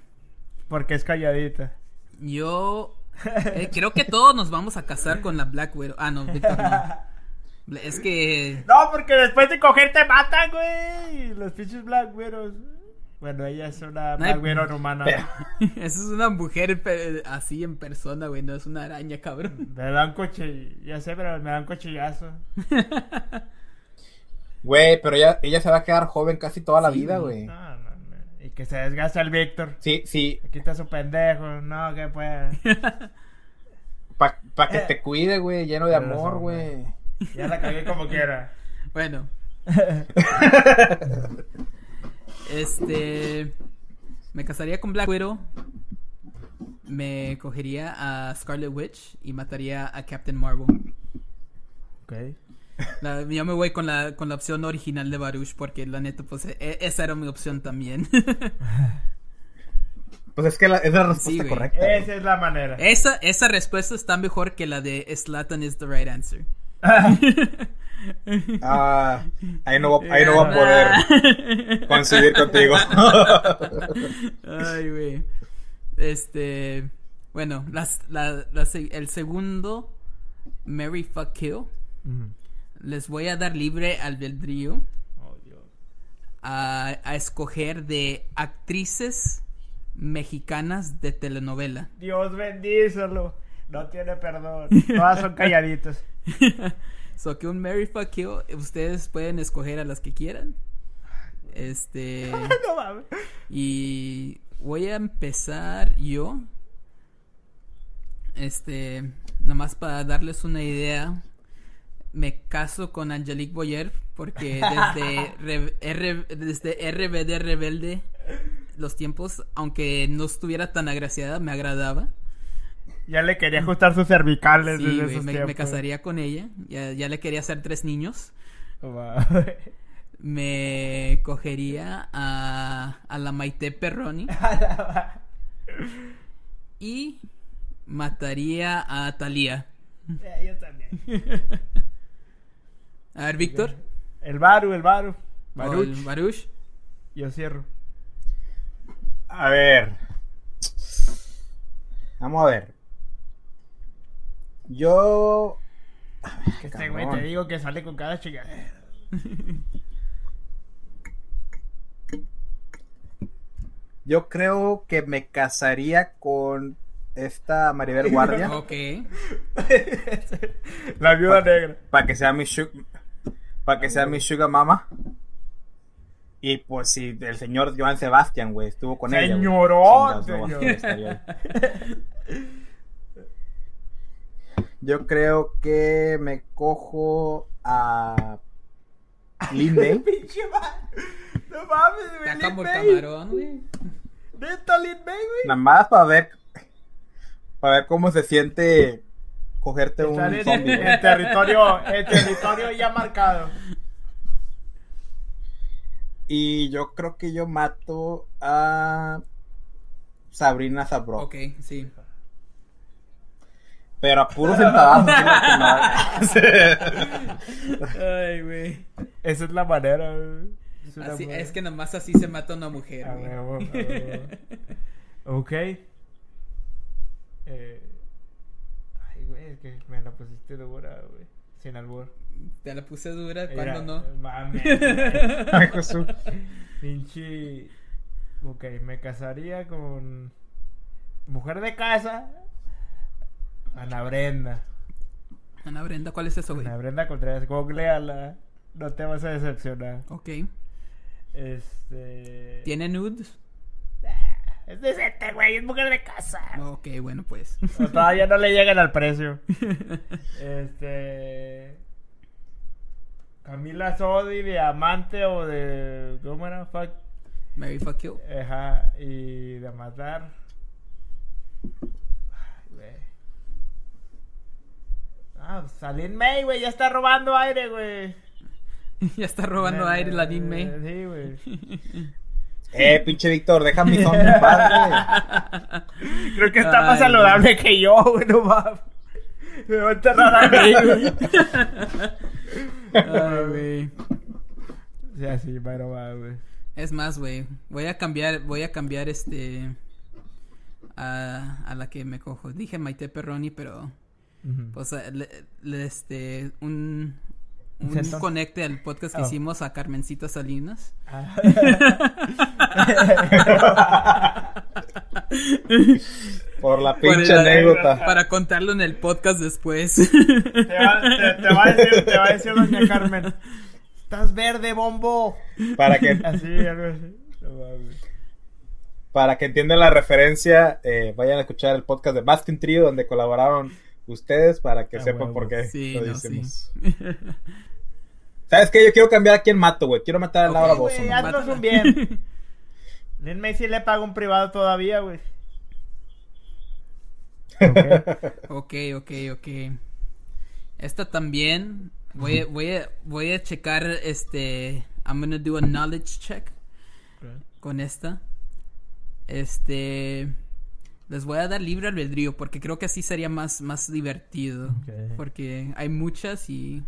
Porque es calladita. Yo eh, creo que todos nos vamos a casar con la Black Widow. Ah, no, Víctor no. Es que. No, porque después de coger te matan, güey. Los pinches Black Widows. Bueno, ella es una Black Widow humana. Esa es una mujer así en persona, güey. No es una araña, cabrón. Me dan coche. Ya sé, pero me dan cochillazo. Güey, pero ella, ella se va a quedar joven casi toda la vida, güey. No. Y que se desgasta el Víctor. Sí, sí. Aquí está su pendejo. No, que puede. Para pa que eh. te cuide, güey, lleno de amor, güey. Ya la cagué como quiera. Bueno. este. Me casaría con Black Widow. Me cogería a Scarlet Witch y mataría a Captain Marvel. Ok yo me voy con la, con la opción original de Baruch porque la neta, pues e, esa era mi opción también. Pues es que la, es la respuesta correcta. Esa es la manera. Esa, esa respuesta está mejor que la de Slatan is the right answer. ah, ahí no, ahí no voy a poder coincidir contigo. Ay, güey. Este. Bueno, las, la, el segundo, Mary Fuck Kill les voy a dar libre albedrío oh, a, a escoger de actrices mexicanas de telenovela. Dios bendícelo. No tiene perdón. Todas son calladitas. so que un Mary Fuck You, ustedes pueden escoger a las que quieran. Este. no mames. Y voy a empezar yo. Este. Nomás para darles una idea me caso con Angelique Boyer porque desde, desde RBD Rebelde los tiempos, aunque no estuviera tan agraciada, me agradaba. Ya le quería ajustar sus cervicales sí, me, casaría con ella. Ya, ya, le quería hacer tres niños. me cogería a, a la Maite Perroni. y mataría a Thalía. yo también. A ver, Víctor. El Baru, el Baru. Baruch. Baruch. Yo cierro. A ver. Vamos a ver. Yo. que este güey te digo que sale con cada chica. Yo creo que me casaría con esta Maribel Guardia. ok. La viuda negra. Para que sea mi para que sea mi sugar mama. Y pues si el señor Joan Sebastián, güey, estuvo con ella. Señorón. Yo creo que me cojo a Lin May. no mames. Está como el camarón, güey. Neta, Lin May, güey. Nada más para ver. Para ver cómo se siente cogerte un en, el territorio, el territorio ya marcado. Y yo creo que yo mato a Sabrina Zabro. Ok, sí. Pero a puro sentadazo. Ay, güey. Esa es la manera, Es, así, es, que nomás así se mata una mujer, ok. Eh, güey, es que me la pusiste dura, güey. Sin albur. Te la puse dura, ¿cuándo no? Mames. Pinche. Ok, me casaría con. Mujer de casa. Ana Brenda. Ana Brenda, ¿cuál es eso, güey? Ana Brenda Contreras, googleala. No te vas a decepcionar. Ok. Este. ¿Tiene nudes? Es decente, güey, es mujer de casa. Ok, bueno, pues. todavía no le llegan al precio. este. Camila Sodi de amante o de. ¿Cómo era? Fuck. Mary Fuck You. Ajá, y de matar. Ah, Salin May, güey, ya está robando aire, güey. ya está robando aire la Din May. Sí, güey. Eh, pinche Víctor, déjame mi son padre. Creo que está más saludable que yo, güey, no mames. Me voy a enterrar a mí, güey. Ay, güey. Sí, así, pero va, güey. Es más, güey, voy a cambiar, voy a cambiar este a, a la que me cojo. Dije Maite Perroni, pero pues le, este un un conecte al podcast que oh. hicimos a Carmencita Salinas. Ah. Por la pinche anécdota. Para contarlo en el podcast después. Te va, a decir, te va a decir doña Carmen. Estás verde, bombo. Para que. Así, algo así. Para que entiendan la referencia, eh, vayan a escuchar el podcast de Baskin Trio, donde colaboraron ustedes para que sepan por qué lo decimos. ¿Sabes qué? Yo quiero cambiar a quién mato, güey. Quiero matar a Laura Bozo. Haznos un bien. Lin Macy le paga un privado todavía, güey. ok, ok, ok. Esta también. Voy a, voy a, voy a checar este. I'm gonna do a knowledge check. Con esta. Este. Les voy a dar libre albedrío porque creo que así sería más, más divertido. Porque hay muchas y.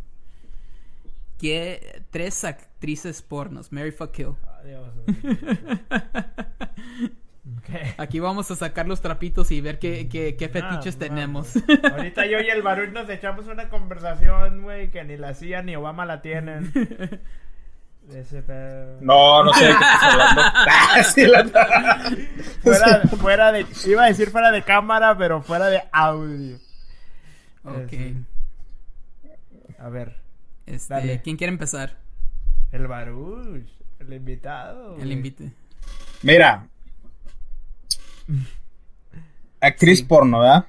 Que tres actrices pornos. Mary Fuck Kill. Aquí vamos a sacar los trapitos y ver qué, qué, qué fetiches tenemos. Ahorita yo y el Baruch nos echamos una conversación, güey, que ni la CIA ni Obama la tienen. No, no sé qué estás hablando. Ah, fuera, fuera de. Iba a decir fuera de cámara, pero fuera de audio. Ok. A ver. Este, ¿Quién quiere empezar? El Baruch, el invitado. El invite. Mira. Actriz porno, ¿verdad?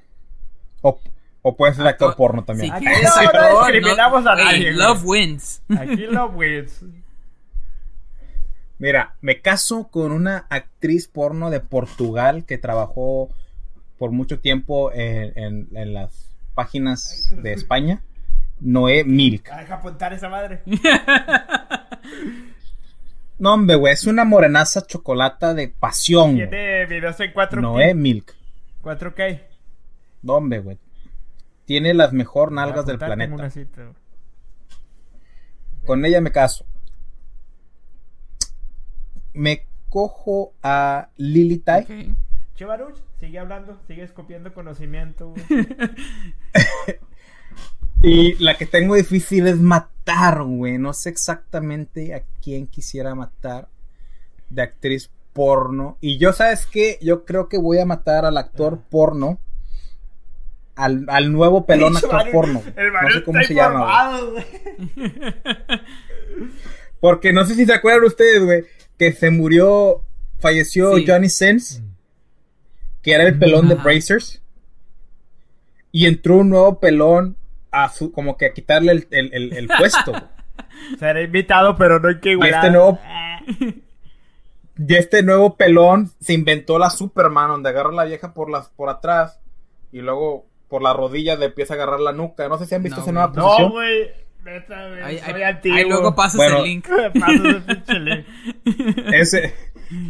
O, o puede ser actor porno también. Aquí no, discriminamos a nadie. Love wins. Aquí love wins. Mira, me caso con una actriz porno de Portugal que trabajó por mucho tiempo en, las páginas de España. Noé Milk. Deja apuntar esa madre. no, hombre, güey, es una morenaza chocolata de pasión. Tiene videos en 4K. Noé Milk. 4K. No, hombre, güey. Tiene las mejor nalgas del planeta. Con ella me caso me cojo a Lily Tai. Okay. sigue hablando, sigue escopiando conocimiento. y la que tengo difícil es matar, güey. No sé exactamente a quién quisiera matar de actriz porno. Y yo, ¿sabes qué? Yo creo que voy a matar al actor porno. Al, al, nuevo pelón actor porno. no sé cómo se llama. Porque no sé si se acuerdan ustedes, güey que se murió, falleció Johnny Sins, que era el pelón de Brazers, y entró un nuevo pelón a su, como que a quitarle el, el, el, puesto. Será invitado, pero no hay que y este nuevo Y este nuevo pelón se inventó la Superman, donde agarra a la vieja por las por atrás y luego por la rodilla le empieza a agarrar la nuca. No sé si han visto esa nueva posición. No, güey. Ahí, luego pasas el link. ese,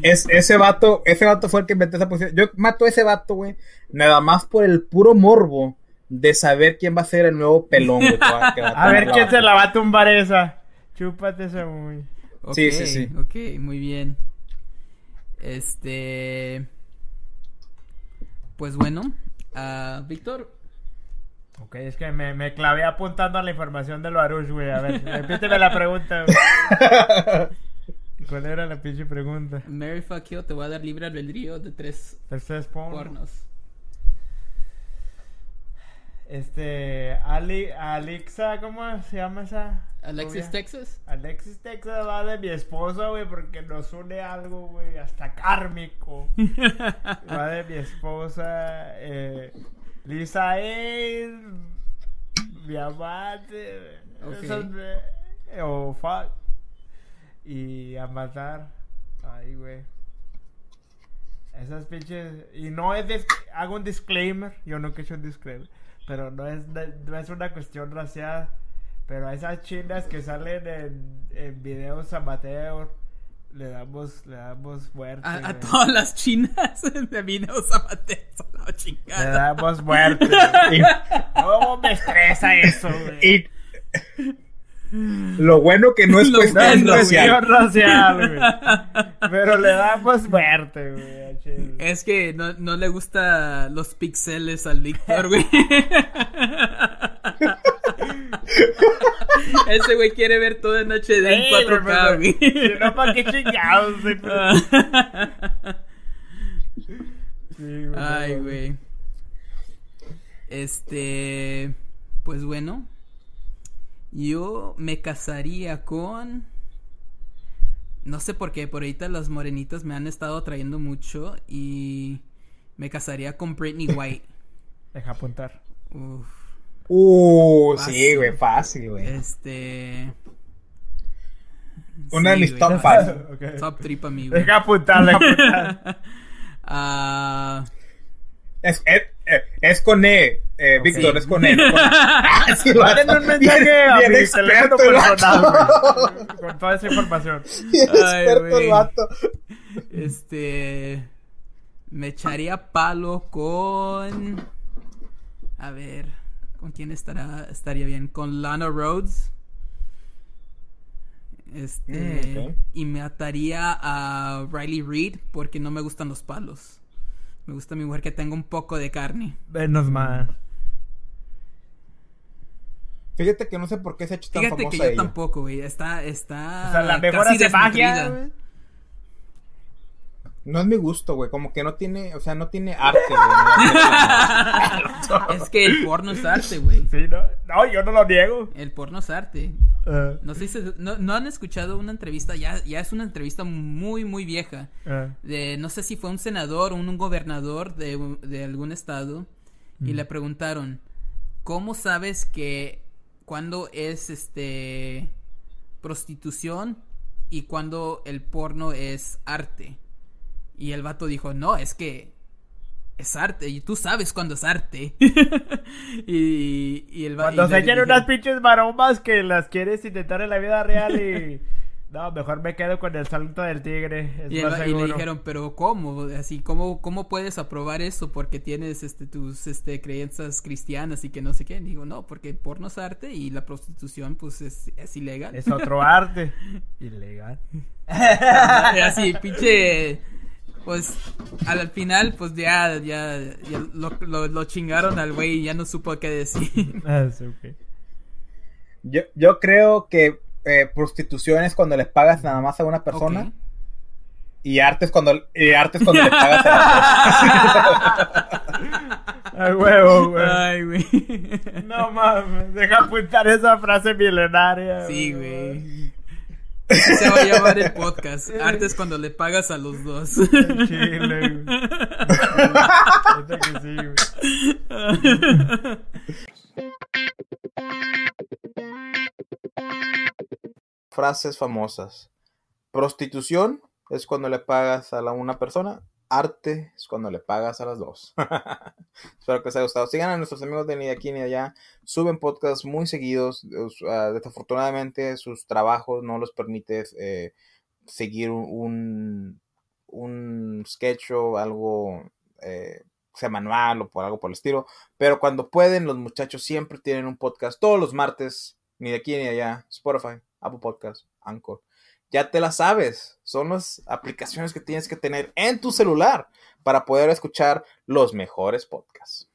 es, ese vato, ese vato fue el que inventó esa posición. Yo mato a ese vato, güey, nada más por el puro morbo de saber quién va a ser el nuevo pelón, a, ver quién se la va a tumbar esa. Chúpate esa, güey. sí, sí, sí. Ok, muy bien. Este. Pues bueno, uh, Víctor. Ok, es que me, me, clavé apuntando a la información de lo Arush, güey. A ver, repíteme la pregunta, güey. ¿Cuál era la pinche pregunta? Mary fuck you, te voy a dar libre albedrío de tres, tres pornos. Este, Ali, Alexa, ¿cómo se llama esa? Alexis Texas. Alexis Texas va de mi esposa, güey, porque nos une algo, güey, hasta kármico. va de mi esposa. Eh, Lisa es mi amante. Okay. o fuck. Y a matar. Ay, güey. Esas pinches. Y no es. Hago un disclaimer. Yo nunca he hecho un disclaimer. Pero no es, no es una cuestión racial. Pero a esas chinas que salen en, en videos amateur. Le damos, le damos muerte. A, todas las chinas de videos amateur. No, chingada. Le damos muerte. no me estresa eso, güey. Lo bueno que no es cuestión racial. racial Pero le damos muerte, güey. Es que no, no le gusta los pixeles al Víctor, güey. Ese güey quiere ver todo en HD en 4K, güey. Si no, ¿para qué chingados? Ay, güey. Este. Pues bueno. Yo me casaría con. No sé por qué, por ahorita las morenitas me han estado trayendo mucho y me casaría con Britney White. Deja apuntar. Uf. Uh, sí, güey, fácil, güey. Este. Una de mis top 5. Top 3 para mí, güey. Deja apuntar, deja apuntar. Ah. es, es, es, con E, eh, Víctor, es con E. No con... ah, sí, un mensaje a mi teléfono personal, güey. Con toda esa información. Ay, experto el vato. Este. Me echaría palo con. A ver. ¿Con quién estará, estaría bien? Con Lana Rhodes. Este. Mm, y me ataría a Riley Reid porque no me gustan los palos. Me gusta mi mujer que tenga un poco de carne. Menos mal. Fíjate que no sé por qué se ha hecho tan Fíjate que yo tampoco, güey. Está, está. O sea, la mejor hace magia. No es mi gusto, güey. Como que no tiene, o sea, no tiene arte, güey. es que el porno es arte, güey. Sí, no. No, yo no lo niego. El porno es arte. Ah. No sé si no, no, han escuchado una entrevista, ya, ya es una entrevista muy, muy vieja. Ah. De, no sé si fue un senador o un gobernador de, de algún estado. Y le preguntaron, ¿cómo sabes que cuando es este prostitución y cuando el porno es arte? Y el vato dijo, no, es que es arte y tú sabes cuando es arte. y, y, el vato... Cuando se echan unas pinches maromas que las quieres intentar en la vida real y... No, mejor me quedo con el salto del tigre. y, le dijeron, pero ¿cómo? Así, ¿cómo, ¿cómo puedes aprobar eso? Porque tienes este, tus este, creencias cristianas y que no sé qué. Y digo, no, porque el porno es arte y la prostitución pues es, es ilegal. Es otro arte. ilegal. así, pinche pues al final, pues ya, ya, lo, lo, chingaron al güey y ya no supo qué decir. Ah, yo, yo creo que eh, prostitución es cuando les pagas nada más a una persona. Y arte es cuando, y arte cuando le pagas a la persona. Ay, huevo, güey. Ay, güey. No mames, deja apuntar esa frase milenaria. Sí, güey. Se va a llamar el podcast. Artes cuando le pagas a los dos. Chile, Frases famosas. Prostitución es cuando le pagas a la una persona. Arte es cuando le pagas a las dos. Espero que les haya gustado. Sigan a nuestros amigos de ni de aquí ni de allá. Suben podcasts muy seguidos. Desafortunadamente sus trabajos no los permite eh, seguir un, un sketch o algo eh, semanal o por algo por el estilo. Pero cuando pueden, los muchachos siempre tienen un podcast todos los martes. Ni de aquí ni de allá. Spotify, Apple Podcast, Anchor ya te la sabes. Son las aplicaciones que tienes que tener en tu celular para poder escuchar los mejores podcasts.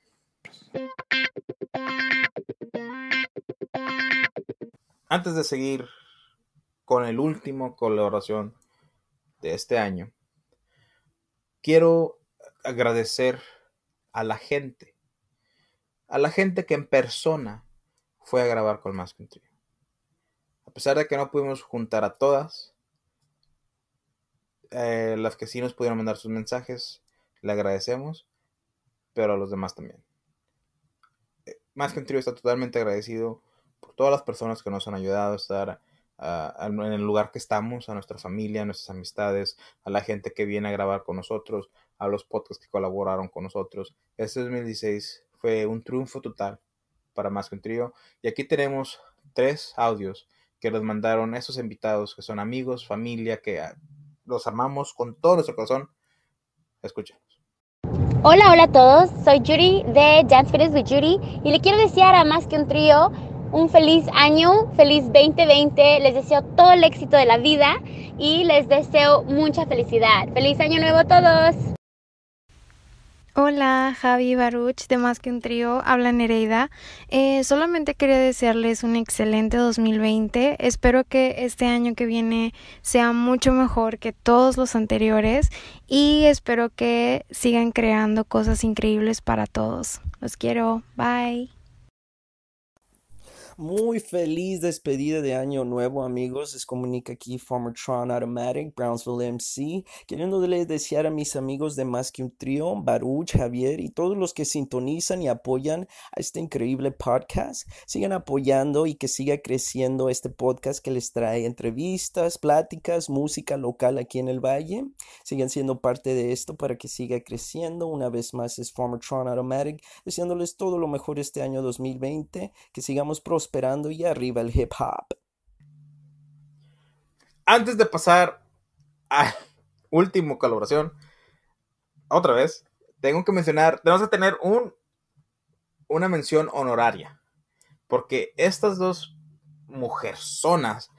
Antes de seguir con el último colaboración de este año, quiero agradecer a la gente, a la gente que en persona fue a grabar con Más que a pesar de que no pudimos juntar a todas, eh, las que sí nos pudieron mandar sus mensajes, le agradecemos, pero a los demás también. Eh, más que un trío está totalmente agradecido por todas las personas que nos han ayudado a estar en el lugar que estamos, a nuestra familia, a nuestras amistades, a la gente que viene a grabar con nosotros, a los podcasts que colaboraron con nosotros. Este 2016 fue un triunfo total para Más que un trío. Y aquí tenemos tres audios que nos mandaron esos invitados que son amigos, familia, que ah, los amamos con todo nuestro corazón. Escuchemos. Hola, hola a todos. Soy Yuri de Dance Fitness with Yuri y le quiero desear a más que un trío un feliz año, feliz 2020. Les deseo todo el éxito de la vida y les deseo mucha felicidad. Feliz año nuevo a todos. Hola, Javi Baruch de Más que un Trío, habla Nereida. Eh, solamente quería desearles un excelente 2020. Espero que este año que viene sea mucho mejor que todos los anteriores y espero que sigan creando cosas increíbles para todos. Los quiero. Bye. Muy feliz despedida de año nuevo, amigos. Les comunica aquí Farmertron Automatic, Brownsville MC, queriéndoles desear a mis amigos de Más que un Trío, Baruch, Javier y todos los que sintonizan y apoyan a este increíble podcast. Sigan apoyando y que siga creciendo este podcast que les trae entrevistas, pláticas, música local aquí en el Valle. Sigan siendo parte de esto para que siga creciendo. Una vez más es Farmertron Automatic, deseándoles todo lo mejor este año 2020, que sigamos prosperando esperando y arriba el hip hop. Antes de pasar a último colaboración, otra vez, tengo que mencionar, tenemos que tener un, una mención honoraria, porque estas dos mujerzonas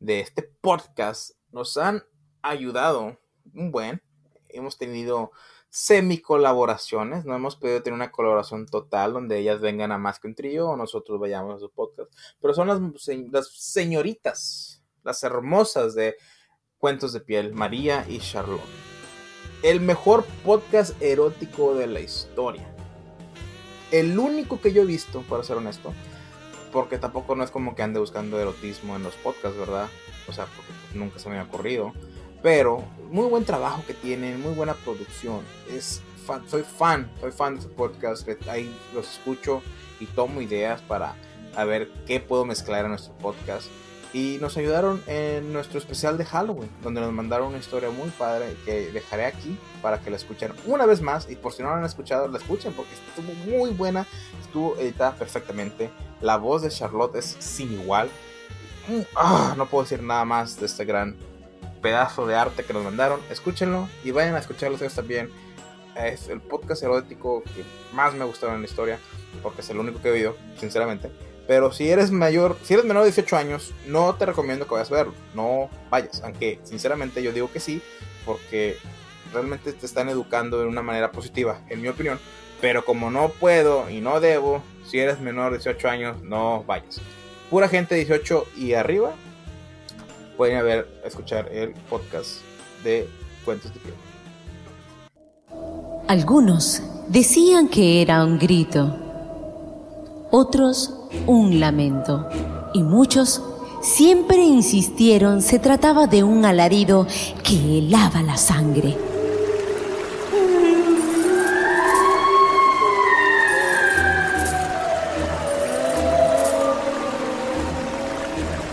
de este podcast nos han ayudado un buen. Hemos tenido semi colaboraciones, no hemos podido tener una colaboración total donde ellas vengan a más que un trío o nosotros vayamos a su podcast, pero son las, las señoritas, las hermosas de Cuentos de Piel, María y Charlotte. El mejor podcast erótico de la historia. El único que yo he visto, para ser honesto, porque tampoco no es como que ande buscando erotismo en los podcasts, ¿verdad? O sea, porque nunca se me ha ocurrido pero muy buen trabajo que tienen, muy buena producción. Es soy fan, soy fan de su podcast. Ahí los escucho y tomo ideas para a ver qué puedo mezclar en nuestro podcast. Y nos ayudaron en nuestro especial de Halloween, donde nos mandaron una historia muy padre que dejaré aquí para que la escuchen una vez más. Y por si no la han escuchado, la escuchen porque estuvo muy buena, estuvo editada perfectamente. La voz de Charlotte es sin igual. Mm, ah, no puedo decir nada más de este gran pedazo de arte que nos mandaron. Escúchenlo y vayan a escucharlo ustedes también. Es el podcast erótico que más me ha gustado en la historia, porque es el único que he oído, sinceramente. Pero si eres mayor, si eres menor de 18 años, no te recomiendo que vayas a verlo. No vayas. Aunque sinceramente yo digo que sí, porque realmente te están educando de una manera positiva, en mi opinión. Pero como no puedo y no debo, si eres menor de 18 años, no vayas. Pura gente 18 y arriba, pueden ver, escuchar el podcast de Cuentos de Piel. Algunos decían que era un grito, otros un lamento y muchos siempre insistieron se trataba de un alarido que helaba la sangre.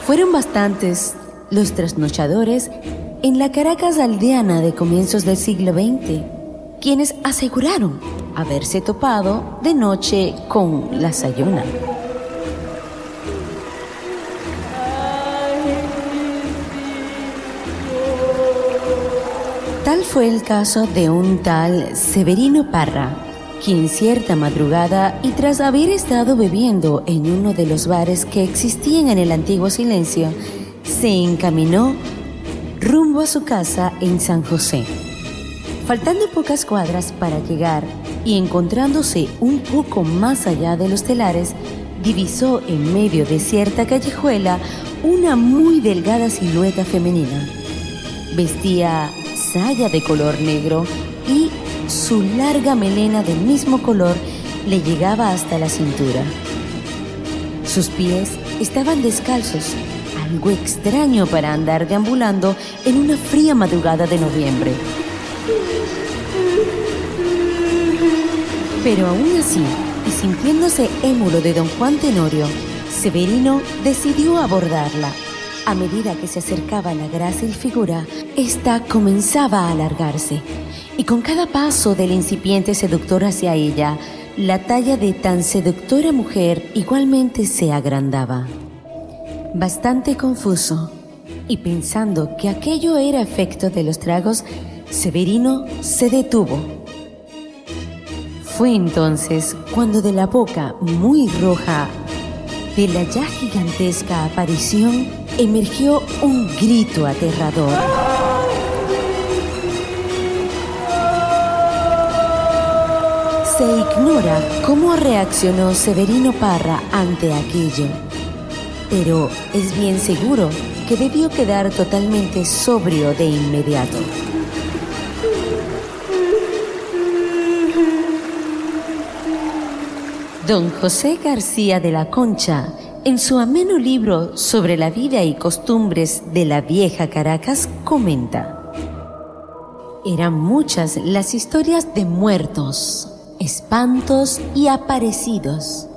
Fueron bastantes los trasnochadores en la Caracas aldeana de comienzos del siglo XX, quienes aseguraron haberse topado de noche con la Sayona. Tal fue el caso de un tal Severino Parra, quien cierta madrugada y tras haber estado bebiendo en uno de los bares que existían en el antiguo silencio, se encaminó rumbo a su casa en San José. Faltando pocas cuadras para llegar y encontrándose un poco más allá de los telares, divisó en medio de cierta callejuela una muy delgada silueta femenina. Vestía saya de color negro y su larga melena del mismo color le llegaba hasta la cintura. Sus pies estaban descalzos, algo extraño para andar deambulando en una fría madrugada de noviembre. Pero aún así, y sintiéndose émulo de don Juan Tenorio, Severino decidió abordarla. A medida que se acercaba la grácil figura, ésta comenzaba a alargarse, y con cada paso del incipiente seductor hacia ella, la talla de tan seductora mujer igualmente se agrandaba. Bastante confuso, y pensando que aquello era efecto de los tragos, Severino se detuvo fue entonces cuando de la boca muy roja de la ya gigantesca aparición emergió un grito aterrador. Se ignora cómo reaccionó Severino Parra ante aquello, pero es bien seguro que debió quedar totalmente sobrio de inmediato. Don José García de la Concha, en su ameno libro sobre la vida y costumbres de la vieja Caracas, comenta, eran muchas las historias de muertos, espantos y aparecidos,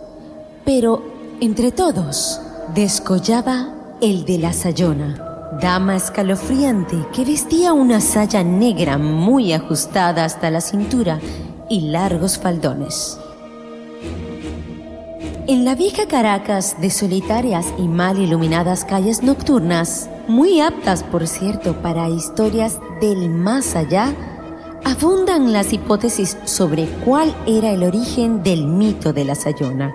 pero entre todos descollaba el de la Sayona, dama escalofriante que vestía una saya negra muy ajustada hasta la cintura y largos faldones. En la vieja Caracas de solitarias y mal iluminadas calles nocturnas, muy aptas por cierto para historias del más allá, abundan las hipótesis sobre cuál era el origen del mito de la Sayona.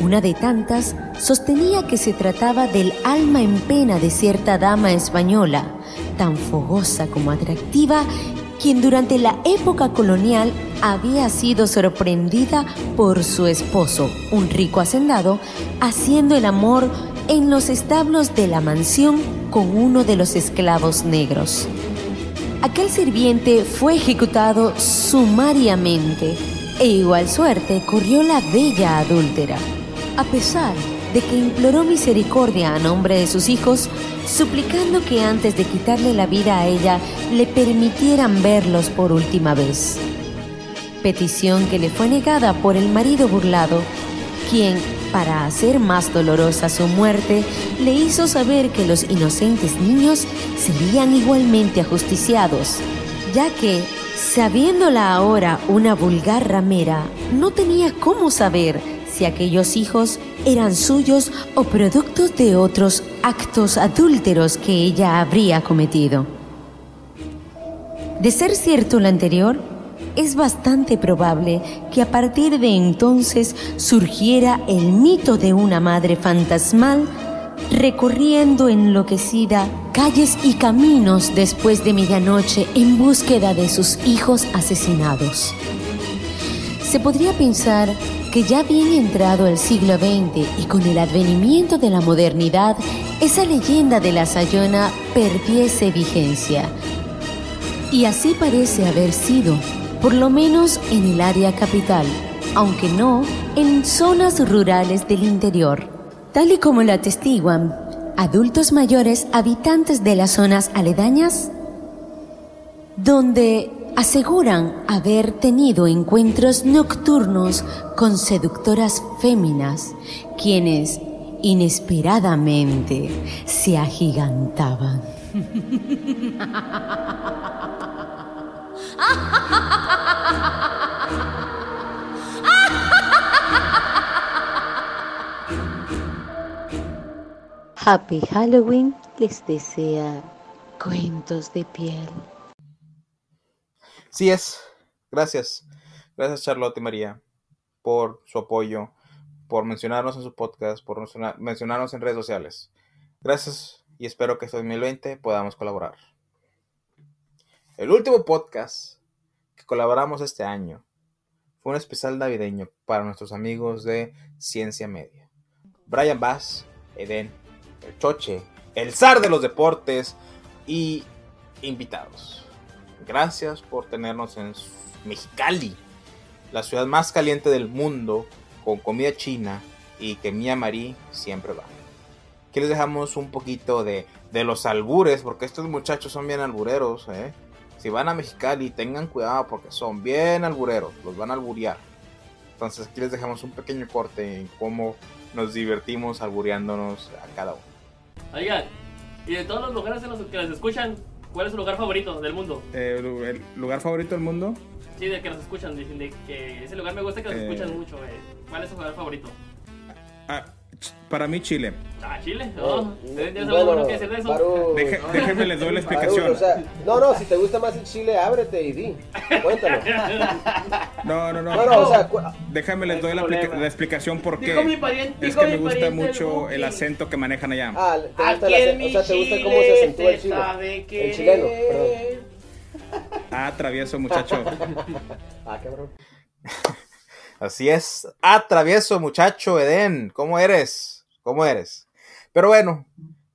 Una de tantas sostenía que se trataba del alma en pena de cierta dama española, tan fogosa como atractiva quien durante la época colonial había sido sorprendida por su esposo, un rico hacendado, haciendo el amor en los establos de la mansión con uno de los esclavos negros. Aquel sirviente fue ejecutado sumariamente e igual suerte corrió la bella adúltera. A pesar de que imploró misericordia a nombre de sus hijos, suplicando que antes de quitarle la vida a ella le permitieran verlos por última vez. Petición que le fue negada por el marido burlado, quien, para hacer más dolorosa su muerte, le hizo saber que los inocentes niños serían igualmente ajusticiados, ya que, sabiéndola ahora una vulgar ramera, no tenía cómo saber si aquellos hijos eran suyos o productos de otros actos adúlteros que ella habría cometido. De ser cierto lo anterior, es bastante probable que a partir de entonces surgiera el mito de una madre fantasmal recorriendo enloquecida calles y caminos después de medianoche en búsqueda de sus hijos asesinados. Se podría pensar que ya bien entrado el siglo XX y con el advenimiento de la modernidad, esa leyenda de la Sayona perdiese vigencia. Y así parece haber sido, por lo menos en el área capital, aunque no en zonas rurales del interior. Tal y como lo atestiguan adultos mayores habitantes de las zonas aledañas, donde aseguran haber tenido encuentros nocturnos con seductoras féminas, quienes inesperadamente se agigantaban. Happy Halloween les desea cuentos de piel. Sí es. Gracias. Gracias Charlotte y María por su apoyo, por mencionarnos en su podcast, por mencionarnos en redes sociales. Gracias y espero que este 2020 podamos colaborar. El último podcast que colaboramos este año fue un especial navideño para nuestros amigos de Ciencia Media. Brian Bass, Eden, el Choche, el zar de los deportes y invitados. Gracias por tenernos en Mexicali, la ciudad más caliente del mundo, con comida china y que Mía Marí siempre va. Aquí les dejamos un poquito de, de los albures, porque estos muchachos son bien albureros. ¿eh? Si van a Mexicali, tengan cuidado porque son bien albureros, los van a alburear. Entonces aquí les dejamos un pequeño corte en cómo nos divertimos albureándonos a cada uno. Oigan, y de todos los lugares en los que les escuchan, ¿Cuál es su lugar favorito del mundo? Eh, ¿El lugar favorito del mundo? Sí, de que nos escuchan, dicen de que ese lugar me gusta que nos escuchan eh. mucho. Eh. ¿Cuál es su lugar favorito? Ah, para mí Chile. Ah, Chile. No, ya bueno, qué hacer de eso. déjenme les doy la explicación. no, no, si te gusta más el Chile, ábrete y di. Cuéntalo. No, no, no. no, o sea, déjame les doy la, la, explicación por qué. es que me gusta mucho el acento que manejan allá. Ah, te gusta el acento, o sea, te gusta cómo se acentúa el chile. El chileno, perdón. Ah, travieso muchacho. ah, cabrón. Así es. Atravieso, muchacho, Eden. ¿Cómo eres? ¿Cómo eres? Pero bueno,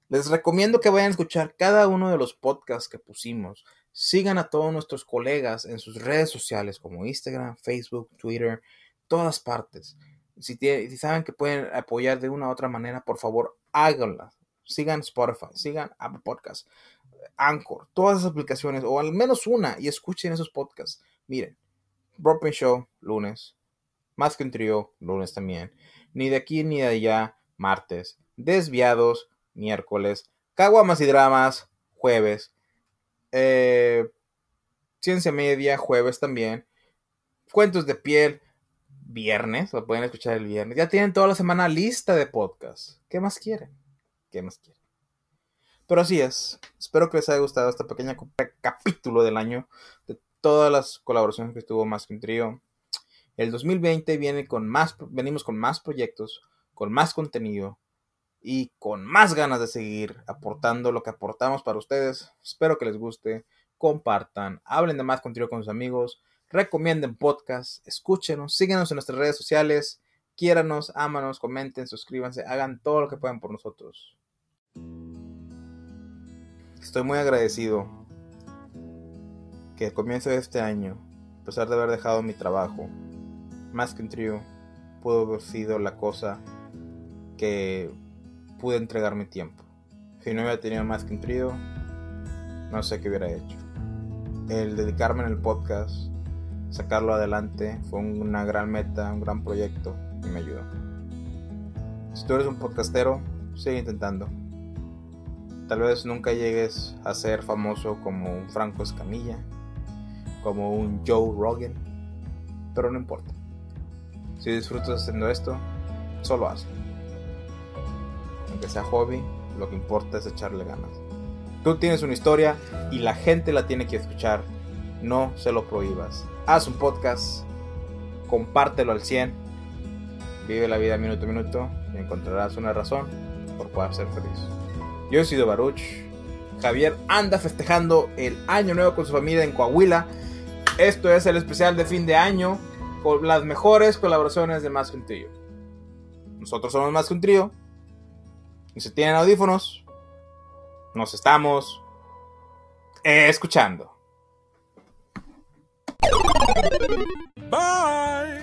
les recomiendo que vayan a escuchar cada uno de los podcasts que pusimos. Sigan a todos nuestros colegas en sus redes sociales como Instagram, Facebook, Twitter, todas partes. Si, si saben que pueden apoyar de una u otra manera, por favor, háganla. Sigan Spotify, sigan Apple Podcasts, Anchor, todas esas aplicaciones, o al menos una, y escuchen esos podcasts. Miren, Broken Show, lunes, más que un trío, lunes también. Ni de aquí ni de allá, martes. Desviados, miércoles. Caguamas y dramas, jueves. Eh, ciencia media, jueves también. Cuentos de piel, viernes. Lo pueden escuchar el viernes. Ya tienen toda la semana lista de podcast. ¿Qué más quieren? ¿Qué más quieren? Pero así es. Espero que les haya gustado este pequeño capítulo del año de todas las colaboraciones que estuvo más que un trío. El 2020 viene con más, venimos con más proyectos, con más contenido y con más ganas de seguir aportando lo que aportamos para ustedes. Espero que les guste, compartan, hablen de más contenido con sus amigos, recomienden podcast, escúchenos, síguenos en nuestras redes sociales, quiéranos, ámanos, comenten, suscríbanse, hagan todo lo que puedan por nosotros. Estoy muy agradecido que al comienzo de este año, a pesar de haber dejado mi trabajo, más que un trío, pudo haber sido la cosa que pude entregar mi tiempo. Si no hubiera tenido más que un trío, no sé qué hubiera hecho. El dedicarme en el podcast, sacarlo adelante, fue una gran meta, un gran proyecto y me ayudó. Si tú eres un podcastero, sigue intentando. Tal vez nunca llegues a ser famoso como un Franco Escamilla, como un Joe Rogan, pero no importa. Si disfrutas haciendo esto, solo hazlo. Aunque sea hobby, lo que importa es echarle ganas. Tú tienes una historia y la gente la tiene que escuchar. No se lo prohíbas. Haz un podcast, compártelo al 100, vive la vida minuto a minuto y encontrarás una razón por poder ser feliz. Yo he sido Baruch. Javier anda festejando el año nuevo con su familia en Coahuila. Esto es el especial de fin de año con las mejores colaboraciones de Más que un Trío. Nosotros somos Más que un Trío. Y si tienen audífonos, nos estamos escuchando. Bye.